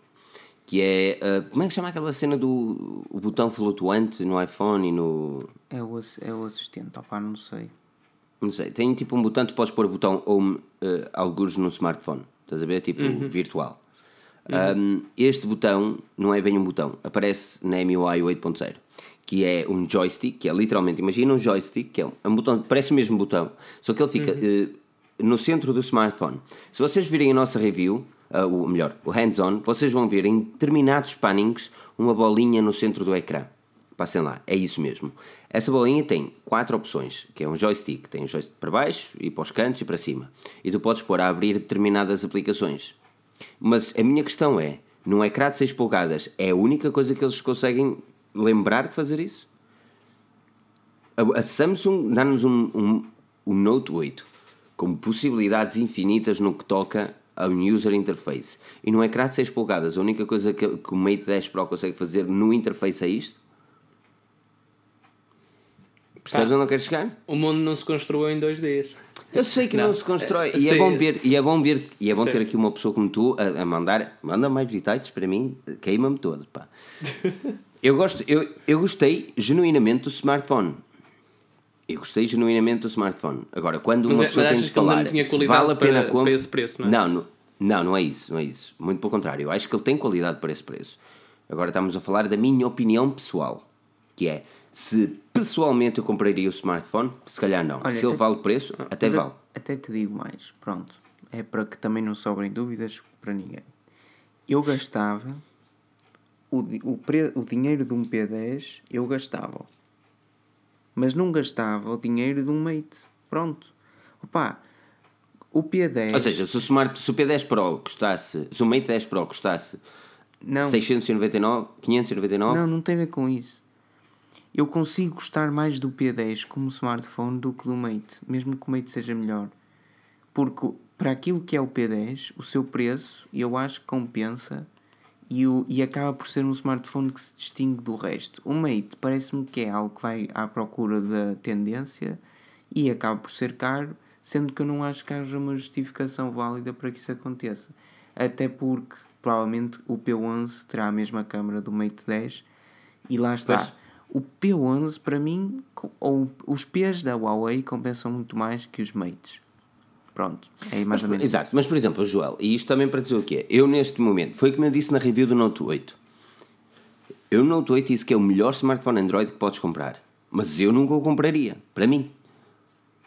Que é. ah, como é que chama aquela cena do o botão flutuante no iPhone e no. É o, é o assistente, opá, não sei. Não sei. Tem tipo um botão, tu podes pôr o botão Home uh, algures no smartphone. Estás a ver? Tipo virtual. Um, este botão não é bem um botão. Aparece na MUI 8.0. Que é um joystick, que é literalmente, imagina um joystick, que é um, é um botão, parece o mesmo botão, só que ele fica eh, no centro do smartphone. Se vocês virem a nossa review, ah, o melhor, o hands-on, vocês vão ver em determinados pannings uma bolinha no centro do ecrã. Passem lá, é isso mesmo. Essa bolinha tem quatro opções, que é um joystick. Tem um joystick para baixo e para os cantos e para cima. E tu podes pôr a abrir determinadas aplicações. Mas a minha questão é, num ecrã de 6 polegadas, é a única coisa que eles conseguem lembrar de fazer isso? A, a Samsung dá-nos um, um, um Note 8 com possibilidades infinitas no que toca ao user interface. E num ecrã de 6 polegadas, a única coisa que, que o Mate 10 Pro consegue fazer no interface é isto? Percebes onde eu quero chegar? O mundo não se construiu em dois dias. Eu sei que não, Não. se constrói. É, E é sei. bom ver, e é bom ver, e é bom ter Sim. aqui uma pessoa como tu a, a mandar, manda mais bitites para mim, queima-me todo, pá. eu gosto, eu, eu gostei genuinamente do smartphone. Eu gostei genuinamente do smartphone. Agora, quando Mas uma é- pessoa tem de não falar tinha se qualidade vale a pena para- para esse preço, não é? Não, não, não, não é isso, não é isso. Muito pelo contrário. Eu acho que ele tem qualidade para esse preço. Agora estamos a falar da minha opinião pessoal, que é se pessoalmente eu compraria o smartphone, se calhar não. Olha, se ele vale o preço, até vale. Até te digo mais, pronto. É para que também não sobrem dúvidas para ninguém. Eu gastava o, o, pre, o dinheiro de um P10, eu gastava. Mas não gastava o dinheiro de um Mate. Pronto. Opa, o P10. Ou seja, se o, Smart, se o P10 Pro custasse, se o Mate 10 Pro custasse não, 699, 599, não, não tem a ver com isso. Eu consigo gostar mais do P10 como smartphone do que do Mate, mesmo que o Mate seja melhor. Porque para aquilo que é o P10, o seu preço, eu acho que compensa e, o, e acaba por ser um smartphone que se distingue do resto. O Mate parece-me que é algo que vai à procura da tendência e acaba por ser caro, sendo que eu não acho que haja uma justificação válida para que isso aconteça. Até porque provavelmente o P11 terá a mesma câmera do Mate 10 e lá está. Pois. O P11 para mim, ou os P's da Huawei compensam muito mais que os Mates. Pronto, é mais ou menos. Exato, isso. mas por exemplo, Joel, e isto também para dizer o quê? Eu neste momento, foi como eu disse na review do Note 8. Eu no Note 8 disse que é o melhor smartphone Android que podes comprar. Mas eu nunca o compraria, para mim.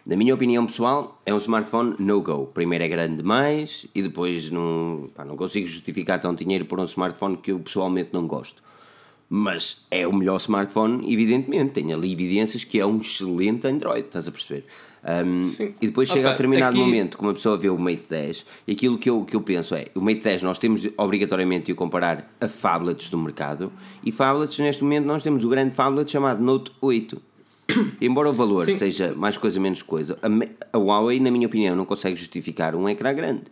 Na minha opinião pessoal, é um smartphone no-go. Primeiro é grande demais e depois não, pá, não consigo justificar tanto dinheiro por um smartphone que eu pessoalmente não gosto. Mas é o melhor smartphone, evidentemente. Tem ali evidências que é um excelente Android, estás a perceber? Um, Sim. e depois chega Opa, a determinado aqui- momento que uma pessoa vê o Mate 10 e aquilo que eu, que eu penso é: o Mate 10 nós temos de, obrigatoriamente de o comparar a phablets do mercado e phablets, neste momento, nós temos o grande phablet chamado Note 8. Embora o valor Sim. seja mais coisa menos coisa, a, a Huawei, na minha opinião, não consegue justificar um ecrã grande.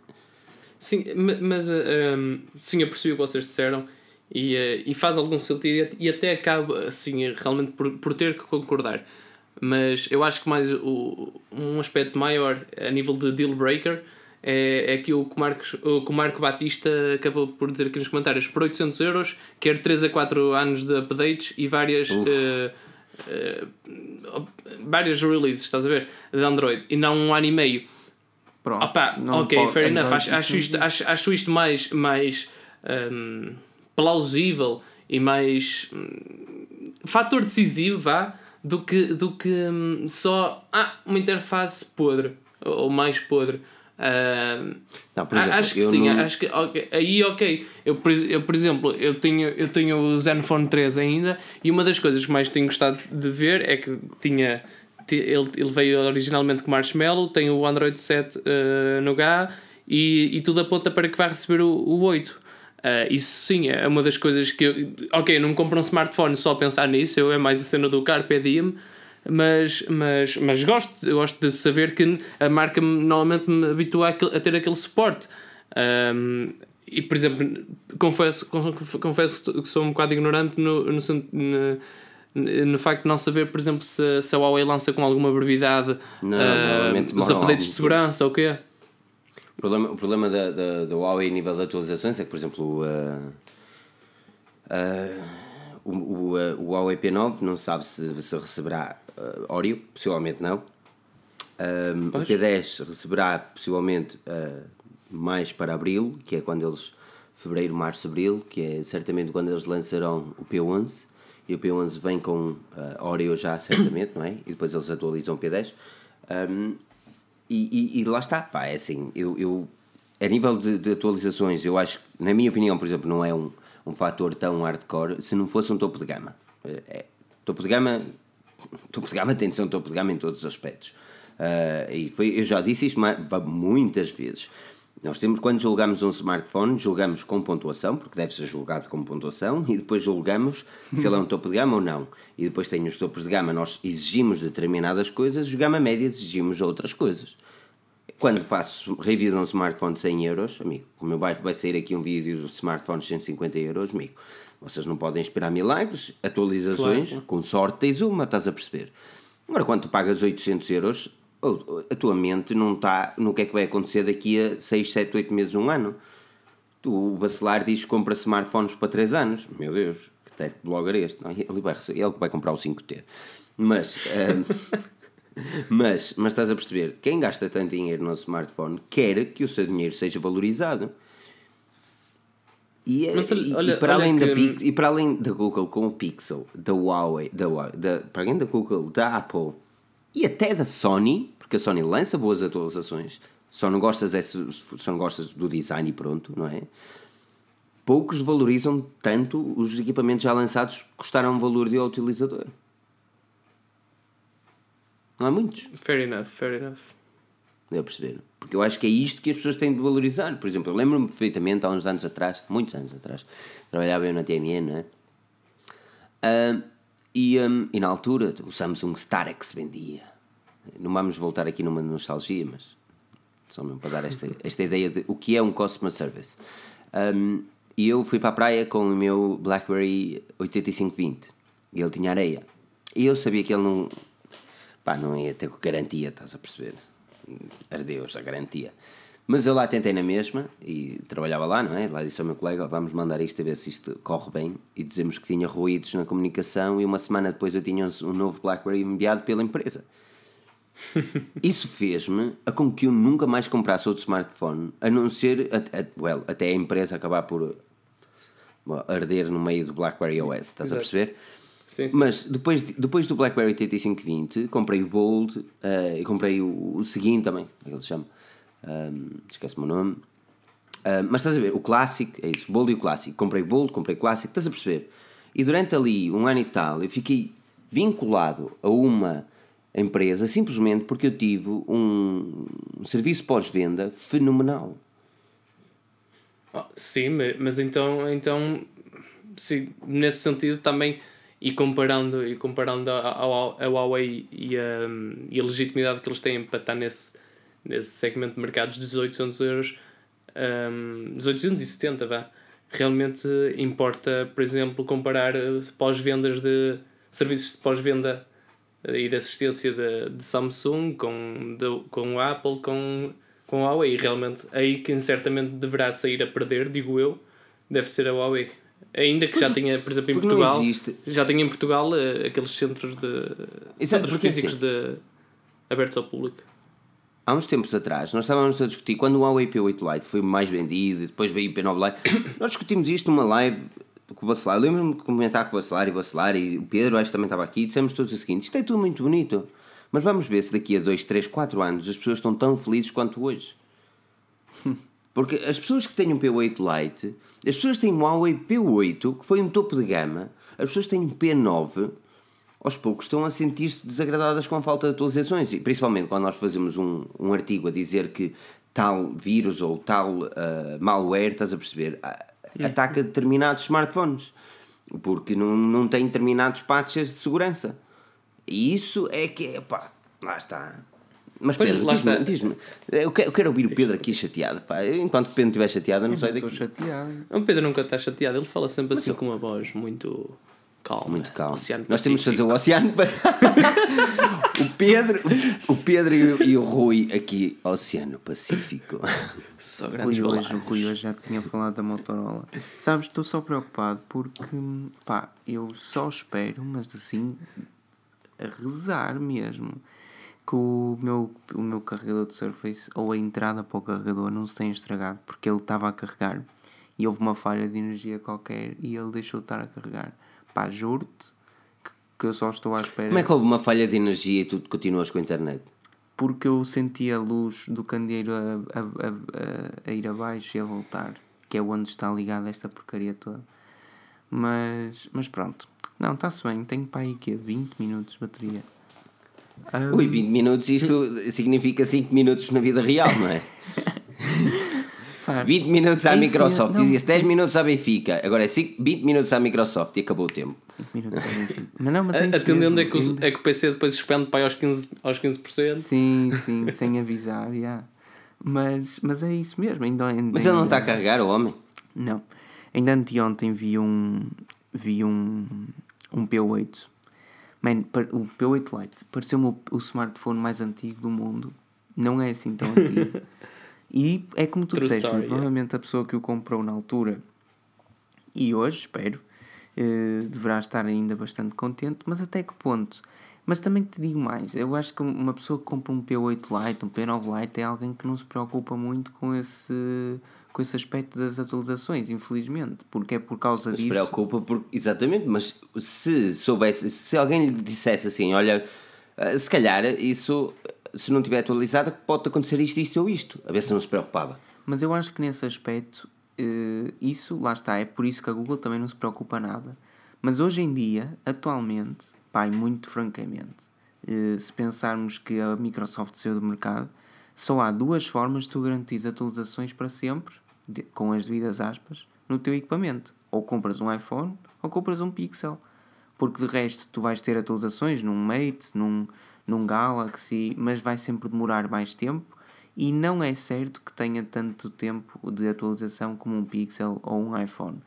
Sim, ma- mas eh, um, sim, eu percebi o que vocês disseram e, eh, e faz algum sentido e até acaba assim, realmente por, por ter que concordar. Mas eu acho que mais o, um aspecto maior a nível de deal breaker é, é que o que, Marcos, o que o Marco Batista acabou por dizer aqui nos comentários: por 800 euros, quer 3 a 4 anos de updates e várias. eh, eh, várias releases, estás a ver? De Android e não um ano e meio. Pronto. Opa, ok, pode- fair enough. Acho, acho, isto, acho, acho isto mais, mais hum, plausível e mais hum, fator decisivo, vá, do que, do que hum, só ah, uma interface podre ou mais podre. Hum, Não, exemplo, acho que sim, não- acho que ok, aí ok. Eu, eu, por exemplo, eu tenho, eu tenho o Zenfone 3 ainda e uma das coisas que mais tenho gostado de ver é que tinha ti- ele, ele veio originalmente com Marshmallow, tem o Android 7 eh, no H e, e tudo aponta para que vai receber o, o 8. Eh, isso sim, é uma das coisas que eu. Ok, não compro um smartphone só a pensar nisso, eu é mais a cena do Carpe Diem, mas, mas, mas gosto, eu gosto de saber que a marca me- normalmente me habitua a, ter aquele suporte. Um, e por exemplo, confesso, conf- confesso que sou um bocado ignorante no, no, no, no facto de não saber, por exemplo, se, se a Huawei lança com alguma brevidade Não, normalmente os updates de segurança ou o quê? O problema, o problema da, da, da Huawei a nível de atualizações é que, por exemplo, uh, uh, o, o, uh, o Huawei P9 não sabe se, se receberá uh, Oreo, possivelmente não. Um, o Pois. P10 receberá possivelmente mais para abril, que é quando eles. fevereiro, março, abril, que é certamente quando eles lançarão o P11. E o P11 vem com Oreo já, certamente, não é? E depois eles atualizam o P10. Um, e, e- e lá está, pá, é assim, eu, eu a nível de, de atualizações, eu acho na minha opinião, por exemplo, não é um, um fator tão hardcore se não fosse um topo de gama. É, é- topo de gama, topo de gama tem de ser um topo de gama em todos os aspectos. Ah, e foi, eu já disse isto muitas vezes. Nós temos, quando julgamos um smartphone, julgamos com pontuação, porque deve ser julgado com pontuação, e depois julgamos se ele é um topo de gama ou não. E depois tem os topos de gama, nós exigimos determinadas coisas, os gama média exigimos outras coisas. Quando faço review de um smartphone de 100 euros, amigo, o meu bairro vai sair aqui um vídeo de smartphones de 150 euros, amigo. Vocês não podem esperar milagres, atualizações, Claro. com sorte tens uma, estás a perceber? Agora, quando tu pagas 800 euros, a tua mente não está no que é que vai acontecer daqui a 6, 7, 8 meses, um ano. O Bacelar diz que compra smartphones para 3 anos. Meu Deus, que tech blogger é este? Não, ele, vai, ele vai comprar o 5T. Mas, um, mas, mas estás a perceber, quem gasta tanto dinheiro no smartphone quer que o seu dinheiro seja valorizado. E, é- Mas e- olha- e para além da que- Pix- e para além da Google com o Pixel, da Huawei, da, da, para além da Google, da Apple e até da Sony, porque a Sony lança boas atualizações, só não gostas, é só não gostas do design e pronto, não é? Poucos valorizam tanto os equipamentos já lançados que custaram um valor de ao utilizador. Não há muitos. Fair enough, fair enough. Deu a perceber? Porque eu acho que é isto que as pessoas têm de valorizar. Por exemplo, eu lembro-me perfeitamente, há uns anos atrás, muitos anos atrás, trabalhava eu na TMN, não é? Ah, e, ah, e na altura o Samsung Starex vendia. Não vamos voltar aqui numa nostalgia, mas só mesmo para dar esta, esta ideia de o que é um customer service. Um, e eu fui para a praia com o meu BlackBerry 8520 e ele tinha areia. E eu sabia que ele não, pá, não ia ter garantia, estás a perceber? Ardeus, a garantia. Mas eu lá tentei na mesma e trabalhava lá, não é? Lá disse ao meu colega: "Ó, vamos mandar isto a ver se isto corre bem. E dizemos que tinha ruídos na comunicação. E uma semana depois eu tinha um novo Blackberry enviado pela empresa. Isso fez-me a com que eu nunca mais comprasse outro smartphone, a não ser, a, a- well, até a empresa acabar por arder no meio do BlackBerry OS, estás a Exato. perceber? Sim, sim. Mas depois, de- depois do BlackBerry 8520, comprei o Bold eh, e comprei o, o seguinte também, como é que ele se chama? Um, Esquece-me o nome. Ah, mas estás a ver, o Classic, é isso, Bold e o Classic. Comprei Bold, comprei Classic, estás a perceber? E durante ali um ano e tal, eu fiquei vinculado a uma empresa simplesmente porque eu tive um, serviço pós-venda fenomenal. Oh, sim, ma- mas então, então sim, nesse sentido também, e comparando, e comparando a, a, a Huawei e a, e a legitimidade que eles têm para estar nesse, nesse segmento de mercados de 1800 euros, um, 1870, vá, realmente importa, por exemplo, comparar eh, pós-vendas de serviços de pós-venda e de assistência de, de Samsung com, de, com Apple, com, com a Huawei. Realmente, aí quem certamente deverá sair a perder, digo eu, deve ser a Huawei. Ainda que já tenha, por exemplo, em porque Portugal, já tenha em Portugal eh, aqueles centros de Exato, centros porque físicos assim- de, abertos ao público. Há uns tempos atrás, nós estávamos a discutir quando o Huawei P8 Lite foi mais vendido e depois veio o P9 Lite. nós discutimos isto numa live com o Bacelar. Lembro-me de comentar com o Bacelar e o Bacelar e o Pedro, acho que também estava aqui. E dissemos todos o seguinte: isto é tudo muito bonito, mas vamos ver se daqui a 2, 3, 4 anos as pessoas estão tão felizes quanto hoje. Porque as pessoas que têm um P8 Lite, as pessoas têm um Huawei P8, que foi um topo de gama, as pessoas têm um P9, aos poucos estão a sentir-se desagradadas com a falta de atualizações. E principalmente quando nós fazemos um, um artigo a dizer que tal vírus ou tal ah, malware, estás a perceber, a- ataca determinados smartphones. Porque não, não tem determinados patches de segurança. E isso é que, pá, lá está. Mas Pedro, diz-me, diz-me, eu quero, eu quero ouvir o Pedro aqui chateado, pá. Enquanto o Pedro estiver chateado, eu não saio Estou daqui. chateado. O Pedro nunca está chateado, ele fala sempre assim com uma voz muito calma. Muito calmo. Oceano Nós temos de fazer o oceano para. o Pedro, o Pedro e o, e o Rui aqui, Oceano Pacífico. Só Rui grandes hoje, o. Rui hoje já tinha falado da Motorola. Sabes, estou só preocupado porque, pá, eu só espero, mas assim, a rezar mesmo, que o meu, o meu carregador de Surface ou a entrada para o carregador não se tenha estragado porque ele estava a carregar e houve uma falha de energia qualquer e ele deixou de estar a carregar. Pá, juro-te que, que eu só estou à espera. Como é que houve uma falha de energia e tu continuas com a internet? Porque eu senti a luz do candeeiro a, a, a, a- ir abaixo e a voltar, que é onde está ligada esta porcaria toda. Mas, mas pronto, não, está-se bem, tenho para aí que é 20 minutos de bateria. Ah, Ui, 20 minutos, isto significa 5 minutos na vida real, não é? pá, 20 minutos à Microsoft, não. dizias 10 minutos à Benfica, agora é 5, 20 minutos à Microsoft e acabou o tempo. 5 minutos é enfim. Mas não, mas é Atendendo mesmo, é que, o, é que o PC depois expande para aí aos 15%. Aos 15%. Sim, sim, sem avisar, já. Mas, mas é isso mesmo. Ainda, ainda, Mas ele não está a carregar, o homem. Não. Ainda anteontem vi um, vi um, um P8, Man, o P8 Lite pareceu-me o, o smartphone mais antigo do mundo. Não é assim tão antigo. e é como tu True disseste, story, provavelmente a pessoa que o comprou na altura e hoje, espero, eh, deverá estar ainda bastante contente, mas até que ponto? Mas também te digo mais, eu acho que uma pessoa que compra um P8 Lite, um P9 Lite, é alguém que não se preocupa muito com esse, com esse aspecto das atualizações, infelizmente, porque é por causa Não se disso. preocupa, por, exatamente, mas se soubesse, se alguém lhe dissesse assim, olha, eh, se calhar isso, se não tiver atualizada, pode acontecer isto, isto ou isto, a ver se não se preocupava. Mas eu acho que nesse aspecto, eh, isso, lá está, é por isso que a Google também não se preocupa nada. Mas hoje em dia, atualmente, pai, muito francamente, eh, se pensarmos que a Microsoft saiu do mercado, só há duas formas de tu garantir atualizações para sempre, com as devidas aspas, no teu equipamento. Ou compras um iPhone, ou compras um Pixel. Porque de resto tu vais ter atualizações num Mate, num, num Galaxy, mas vai sempre demorar mais tempo e não é certo que tenha tanto tempo de atualização como um Pixel ou um iPhone.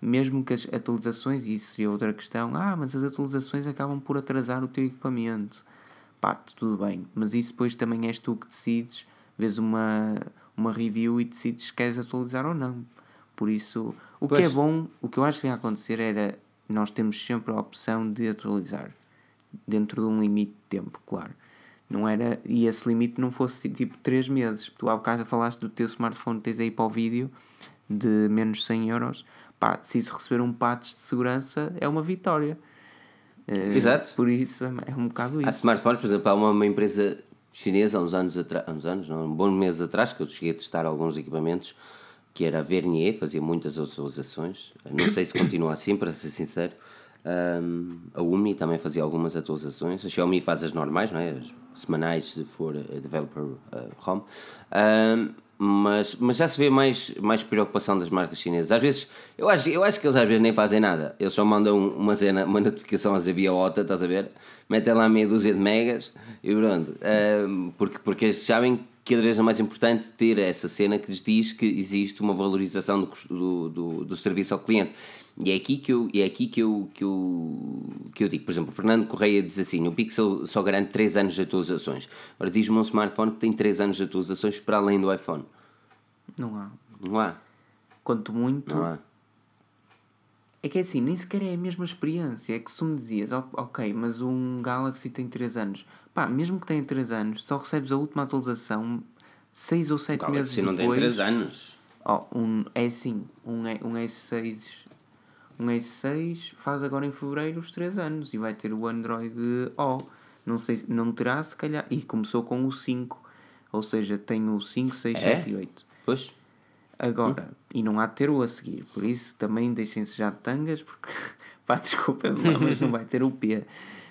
Mesmo que as atualizações, e isso seria outra questão, ah, mas as atualizações acabam por atrasar o teu equipamento. Pá, tudo bem, mas isso depois também és tu que decides, vês uma, uma review e decides se queres atualizar ou não. Por isso, o que Pois. é bom, o que eu acho que ia acontecer era nós temos sempre a opção de atualizar dentro de um limite de tempo, claro. Não era, e esse limite não fosse tipo 3 meses. Tu há bocado falaste do teu smartphone, tens aí para o vídeo de menos 100 euros. Pá, se isso receber um patch de segurança é uma vitória. Eh, Exato. Por isso é, é um bocado Há isso. smartphones, por exemplo, há uma, uma empresa chinesa há uns anos atrás, há uns anos, não, um bom mês atrás, que eu cheguei a testar alguns equipamentos, que era a Vernier, fazia muitas atualizações. Não sei se continua assim, para ser sincero. Um, a Umi também fazia algumas atualizações. A Xiaomi faz as normais, não é? As semanais, se for a developer uh, home. Um, mas, mas já se vê mais, mais preocupação das marcas chinesas. Às vezes, eu acho, eu acho que eles às vezes nem fazem nada. Eles só mandam uma, cena, uma notificação dizer via OTA, estás a ver? Metem lá meia dúzia de megas e pronto. Porque, porque eles sabem que cada vez é mais importante ter essa cena que lhes diz que existe uma valorização do, do, do, do serviço ao cliente. E é aqui que eu, é aqui que eu, que, eu, que eu digo. Por exemplo, o Fernando Correia diz assim: o Pixel só garante 3 anos de atualizações. Ora, diz-me um smartphone que tem 3 anos de atualizações para além do iPhone. Não há. Não há. Quanto muito. Não há. É que é assim, nem sequer é a mesma experiência. É que se tu me dizias, "Oh, ok, mas um Galaxy tem 3 anos. Pá, mesmo que tenha 3 anos, só recebes a última atualização 6 ou 7 meses Se não tem depois. 3 anos. Oh, um, é assim, um, E- um S6 um S6 faz agora em fevereiro os 3 anos e vai ter o Android O. Não sei se não terá, se calhar. E começou com o 5. Ou seja, tem o 5, 6, É? 7 e 8. Pois. Agora, e não há de ter o a seguir, por isso também deixem-se já de tangas, porque pá, desculpa mas não vai ter o P.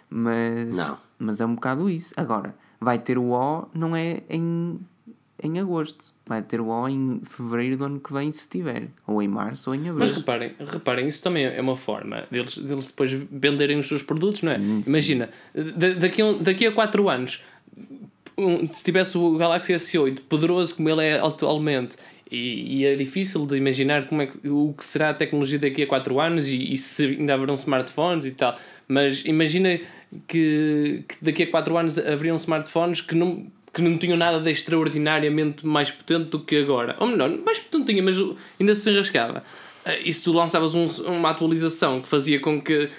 Mas, Não. mas é um bocado isso. Agora, vai ter o O, não é em, em agosto, vai ter o O em fevereiro do ano que vem, se tiver, ou em março ou em abril. Mas reparem, reparem, isso também é uma forma deles, deles depois venderem os seus produtos, não é? Imagina, da- daqui, a, um- daqui a 4 anos, um- se tivesse o Galaxy S8 poderoso como ele é atualmente, e, e é difícil de imaginar como é que, o que será a tecnologia daqui a 4 anos e, e se ainda haverão smartphones e tal. Mas imagina que, que daqui a 4 anos haveriam smartphones que não, que não tinham nada de extraordinariamente mais potente do que agora. Ou melhor, mais potente tinha, mas ainda se enrascava. Eh, E se tu lançavas um- uma atualização que fazia com que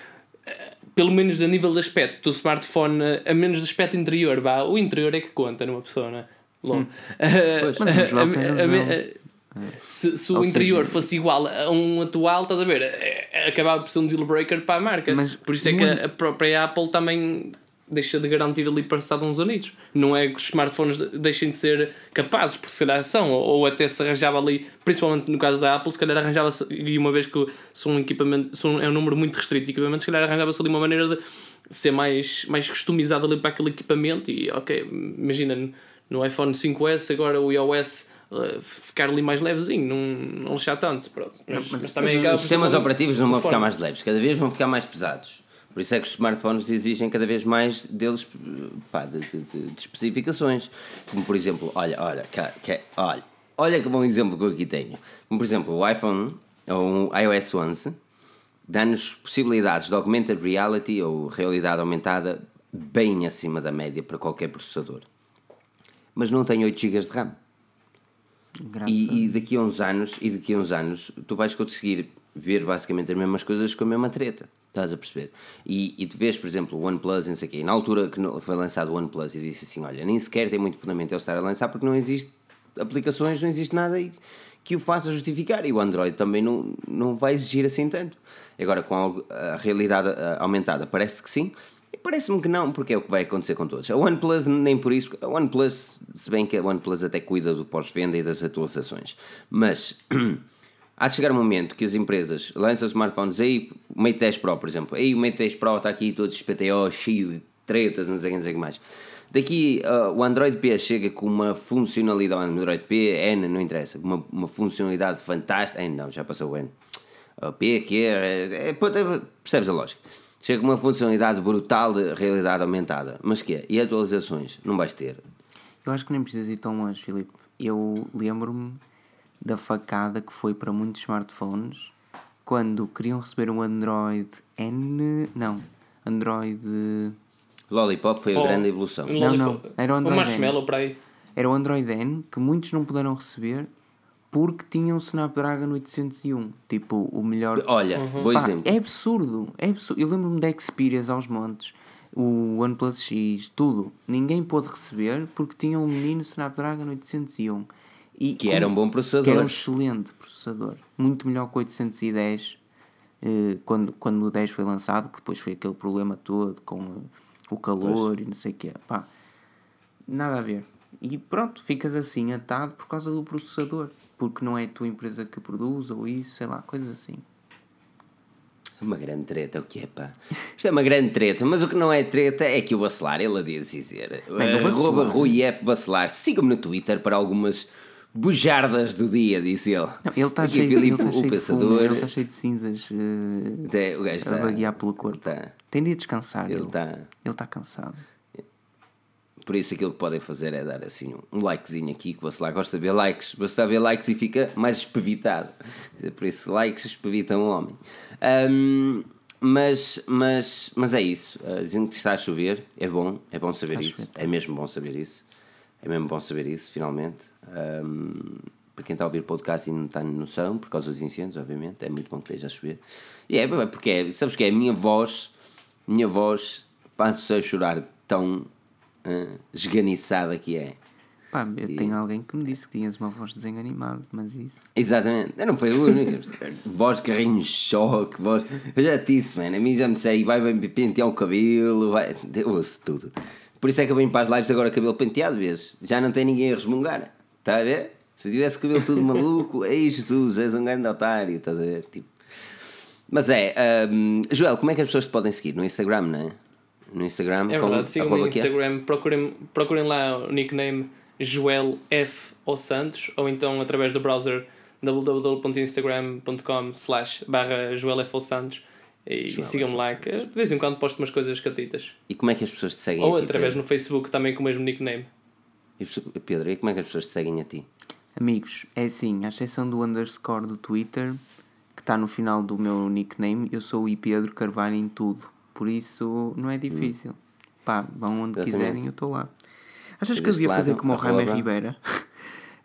pelo menos a nível de aspecto, o teu smartphone, eh, a menos de aspecto interior, vá, o interior é que conta numa pessoa, não é? Logo. Mas o tem razão. se, se o Ou interior seja- fosse igual a um atual, estás a ver? É- é- Acabava por ser um deal breaker para a marca. Mas por isso é que é- a própria Apple também deixa de garantir ali passado uns anitos. Não é que os smartphones deixem de ser capazes, porque se calhar são, ou, ou até se arranjava ali, principalmente no caso da Apple, se calhar arranjava-se, e uma vez que são um equipamento, são, é um número muito restrito de equipamentos, se calhar arranjava-se ali uma maneira de ser mais, mais customizado ali para aquele equipamento e ok, imagina no iPhone 5S agora o iOS eh, ficar ali mais levezinho, não, não lixar tanto, pronto. Mas, mas também acaba Os ser sistemas operativos não vão ficar mais leves, cada vez vão ficar mais pesados. Por isso é que os smartphones exigem cada vez mais deles pá, de, de- de- especificações. Como por exemplo, olha, olha, cá- olha, olha que bom exemplo que eu aqui tenho. Como por exemplo, o iPhone, ou um iOS 11, dá-nos possibilidades de augmented reality ou realidade aumentada bem acima da média para qualquer processador. Mas não tem 8 GB de RAM. E, e daqui a uns anos, e daqui a uns anos, tu vais conseguir ver basicamente as mesmas coisas com a mesma treta. Estás a perceber? E, e tu vês, por exemplo, o OnePlus, não sei o quê. Na altura que foi lançado o OnePlus, eu disse assim: olha, nem sequer tem muito fundamento ele estar a lançar porque não existe aplicações, não existe nada aí que o faça justificar. E o Android também não, não vai exigir assim tanto. Agora, com a, realidade aumentada, parece que sim. E parece-me que não, porque é o que vai acontecer com todos. A OnePlus, nem por isso. A OnePlus, se bem que a OnePlus até cuida do pós-venda e das atualizações. Mas. Há de chegar um momento que as empresas lançam smartphones, aí o Mate 10 Pro, por exemplo, aí o Mate 10 Pro está aqui todo SPTO, cheio de tretas, não sei o que, mais. Daqui uh, o Android P chega com uma funcionalidade, o Android P, N, não interessa, uma, uma funcionalidade fantástica, N não, já passou o N. O P, que é, é, é, percebes a lógica. Chega com uma funcionalidade brutal de realidade aumentada, mas que é? E atualizações? Não vais ter. Eu acho que nem precisas ir tão longe, Filipe. Eu lembro-me da facada que foi para muitos smartphones quando queriam receber um Android N. Não, Android. Lollipop foi a Oh, grande evolução. um Não, não, era o Um Android marshmallow para aí. Era o Android N que muitos não puderam receber porque tinham Snapdragon 801. Tipo, o melhor. Olha, bom Pá, exemplo. é absurdo, é absurdo. Eu lembro-me da Xperias aos montes, o OnePlus X, tudo. Ninguém pôde receber porque tinha um menino Snapdragon 801. E Que era um bom processador. Que era um excelente processador. Muito melhor que o 810 eh, quando, quando o 10 foi lançado, que depois foi aquele problema todo com eh, o calor e não sei o quê. Pá, nada a ver. E pronto, ficas assim atado por causa do processador. Porque não é a tua empresa que produz ou isso, sei lá, coisas assim. Uma grande treta, o que é pá? Isto é uma grande treta, mas o que não é treta é que o Bacelar, ele a diz dizer, Bem, Bacelar- Rui F. Bacelar, sigam-me no Twitter para algumas bujardas do dia, disse ele. Não, ele está cheio, ele Filipe, tá o cheio de fumo, pensador, ele está cheio de cinzas até o gajo está, a vaguear pelo corpo. tá. Tem de descansar. ele Ele está, Ele está cansado. por isso aquilo que podem fazer é dar assim um likezinho aqui, que o Bacelar gosta de ver likes, basta ver likes e fica mais espevitado. Por isso, likes espevitam o homem. Ahm, mas, mas, mas é isso. Uh, dizendo que está a chover, é bom, é bom saber Está a isso. É mesmo bom saber isso. É mesmo bom saber isso, finalmente. Ahm, para quem está a ouvir podcast e não está noção, por causa dos incêndios, obviamente, é muito bom que esteja a chover. E é, é porque é, sabes que é a minha voz, minha voz faz-se a chorar tão ah, esganiçada que é. Pá, eu tenho alguém que me disse que tinhas uma voz de desenho animado, mas isso. Exatamente, eu não foi o único. voz de carrinho de choque, voz. Eu já disse, mano. A mim já me disseram, vai, vai pentear o cabelo, vai. Eu ouço tudo. Por isso é que eu venho para as lives agora cabelo penteado, vezes. Já não tem ninguém a resmungar. Está a ver? Se tivesse cabelo tudo maluco, ei Jesus, és um grande otário, estás a ver? Tipo. Mas é, hum, Joel, como é que as pessoas te podem seguir? No Instagram, não é? No Instagram, É verdade, sigam-me arroba no quê? Instagram, procurem, procurem lá o nickname Joel F. O Santos ou então através do browser www.instagram.com slash barra Joel F. O Santos e, sigam-me lá que de vez em quando posto umas coisas catitas. E como é que as pessoas te seguem Ou a ti? através Pedro? no Facebook também com o mesmo nickname. E, Pedro, e como é que as pessoas te seguem a ti? Amigos, é assim, à exceção do underscore do Twitter, que está no final do meu nickname, eu sou o I Pedro Carvalho em tudo. Por isso não é difícil. Pá, vão onde Exatamente. quiserem, eu estou lá. Achas que eu devia fazer como o Jaime arroba. Ribeira?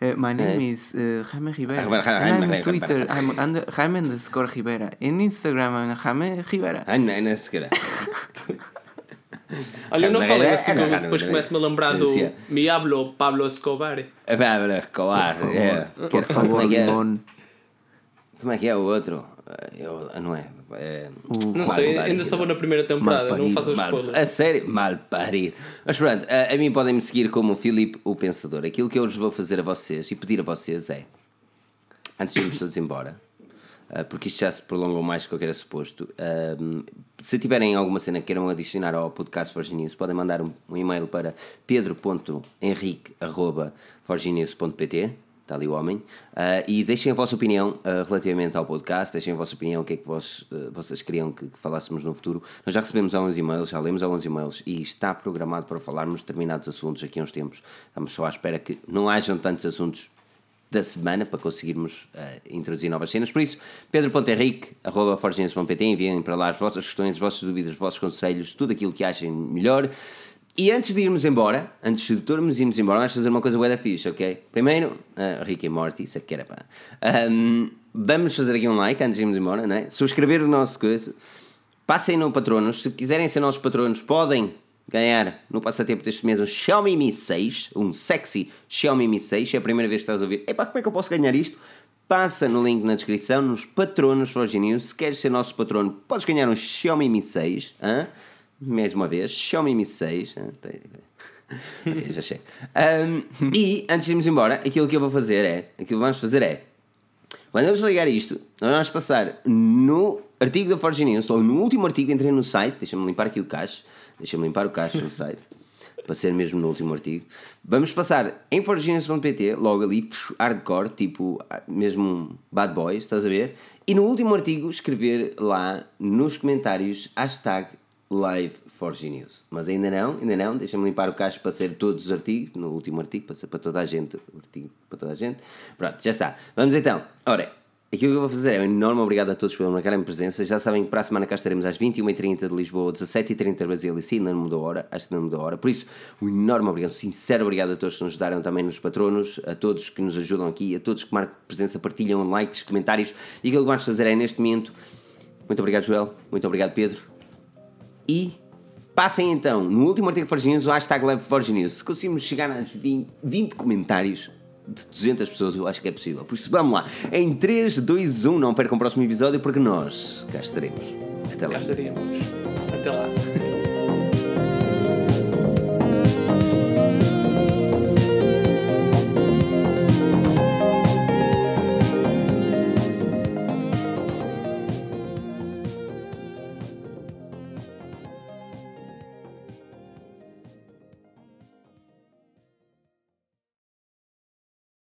Uh, my name É. is uh, Jaime Ribeira. Jaime- Jaime- and I'm Jaime- on Twitter, I'm under, Jaime underscore Ribeira. In Instagram, I'm Jaime Ribeira. Ai, não, não, se calhar. Olha, eu não falei assim, é, depois começo-me a lembrar do hablo Pablo Escobar. Bárbara Colar. Por favor, é. por Como favor, é que é? Limone. Como é que é o outro? Eu, não é? é O- Não sei, parido. ainda só vou na primeira temporada, não Malparido, façam Mal- spoilers. A sério? Mal parido. Mas pronto, a, a mim podem-me seguir como Filipe o Pensador. Aquilo que eu vos vou fazer a vocês e pedir a vocês é, antes de irmos todos embora, ah, porque isto já se prolongou mais do que eu era suposto, ah, se tiverem alguma cena que queiram adicionar ao podcast Forge News, podem mandar um, e-mail para pedro.henrique.forginews.pt Está ali o homem. Ah, e deixem a vossa opinião ah, relativamente ao podcast, deixem a vossa opinião, o que é que vos, ah, vocês queriam que, que falássemos no futuro. Nós já recebemos alguns e-mails, já lemos alguns e-mails e está programado para falarmos de determinados assuntos aqui a uns tempos. Estamos só à espera que não hajam tantos assuntos da semana para conseguirmos uh, introduzir novas cenas. Por isso, pedro.henrique.forgenes.pt enviem para lá as vossas questões, as vossas dúvidas, os vossos conselhos, tudo aquilo que achem melhor. E antes de irmos embora, antes de todos irmos embora, vamos fazer uma coisa bué da fixe, ok? Primeiro, uh, Rick e Morty, isso aqui era pá. Um, vamos fazer aqui um like antes de irmos embora, né? Subscrever o nosso coisa. Passem no Patronos. Se quiserem ser nossos patronos, podem ganhar no passatempo deste mês um Xiaomi Mi 6, um sexy Xiaomi Mi 6. É a primeira vez que estás a ouvir. Epá, como é que eu posso ganhar isto? Passa no link na descrição, nos patronos News. Se queres ser nosso patrono, podes ganhar um Xiaomi Mi 6. Hein? Mais uma vez, Xiaomi Mi 6. okay, já chego. Um, e antes de irmos embora, aquilo que eu vou fazer é: aquilo que vamos fazer é. Quando eu desligar isto, nós vamos passar no artigo da Forge News, estou no último artigo, entrei no site, deixa-me limpar aqui o cache, deixa-me limpar o cache no site, para ser mesmo no último artigo. Vamos passar em forgenews.pt, logo ali, hardcore, tipo mesmo bad boys, estás a ver? E no último artigo escrever lá nos comentários hashtag live Forge News. Mas ainda não, ainda não, deixa-me limpar o cacho para ser todos os artigos, no último artigo, para ser para toda a gente, artigo para toda a gente. Pronto, já está. Vamos então. Ora, aquilo que eu vou fazer é um enorme obrigado a todos pela marcarem presença. Já sabem que para a semana cá estaremos às 21h30 de Lisboa, 17h30 de Brasília, se ainda não mudou a hora, acho que não mudou a hora. Por isso, um enorme obrigado, sincero obrigado a todos que nos ajudaram também nos patronos, a todos que nos ajudam aqui, a todos que marcam presença, partilham likes, comentários. E aquilo que vamos fazer é neste momento. Muito obrigado, Joel. Muito obrigado, Pedro e passem então no último artigo Forge News o hashtag Leve Forge News. Se conseguimos chegar aos 20, 20 comentários de 200 pessoas, eu acho que é possível. Por isso, vamos lá. Em 3, 2, 1, não percam o próximo episódio porque nós cá estaremos. Até lá. Cá estaremos. Até lá.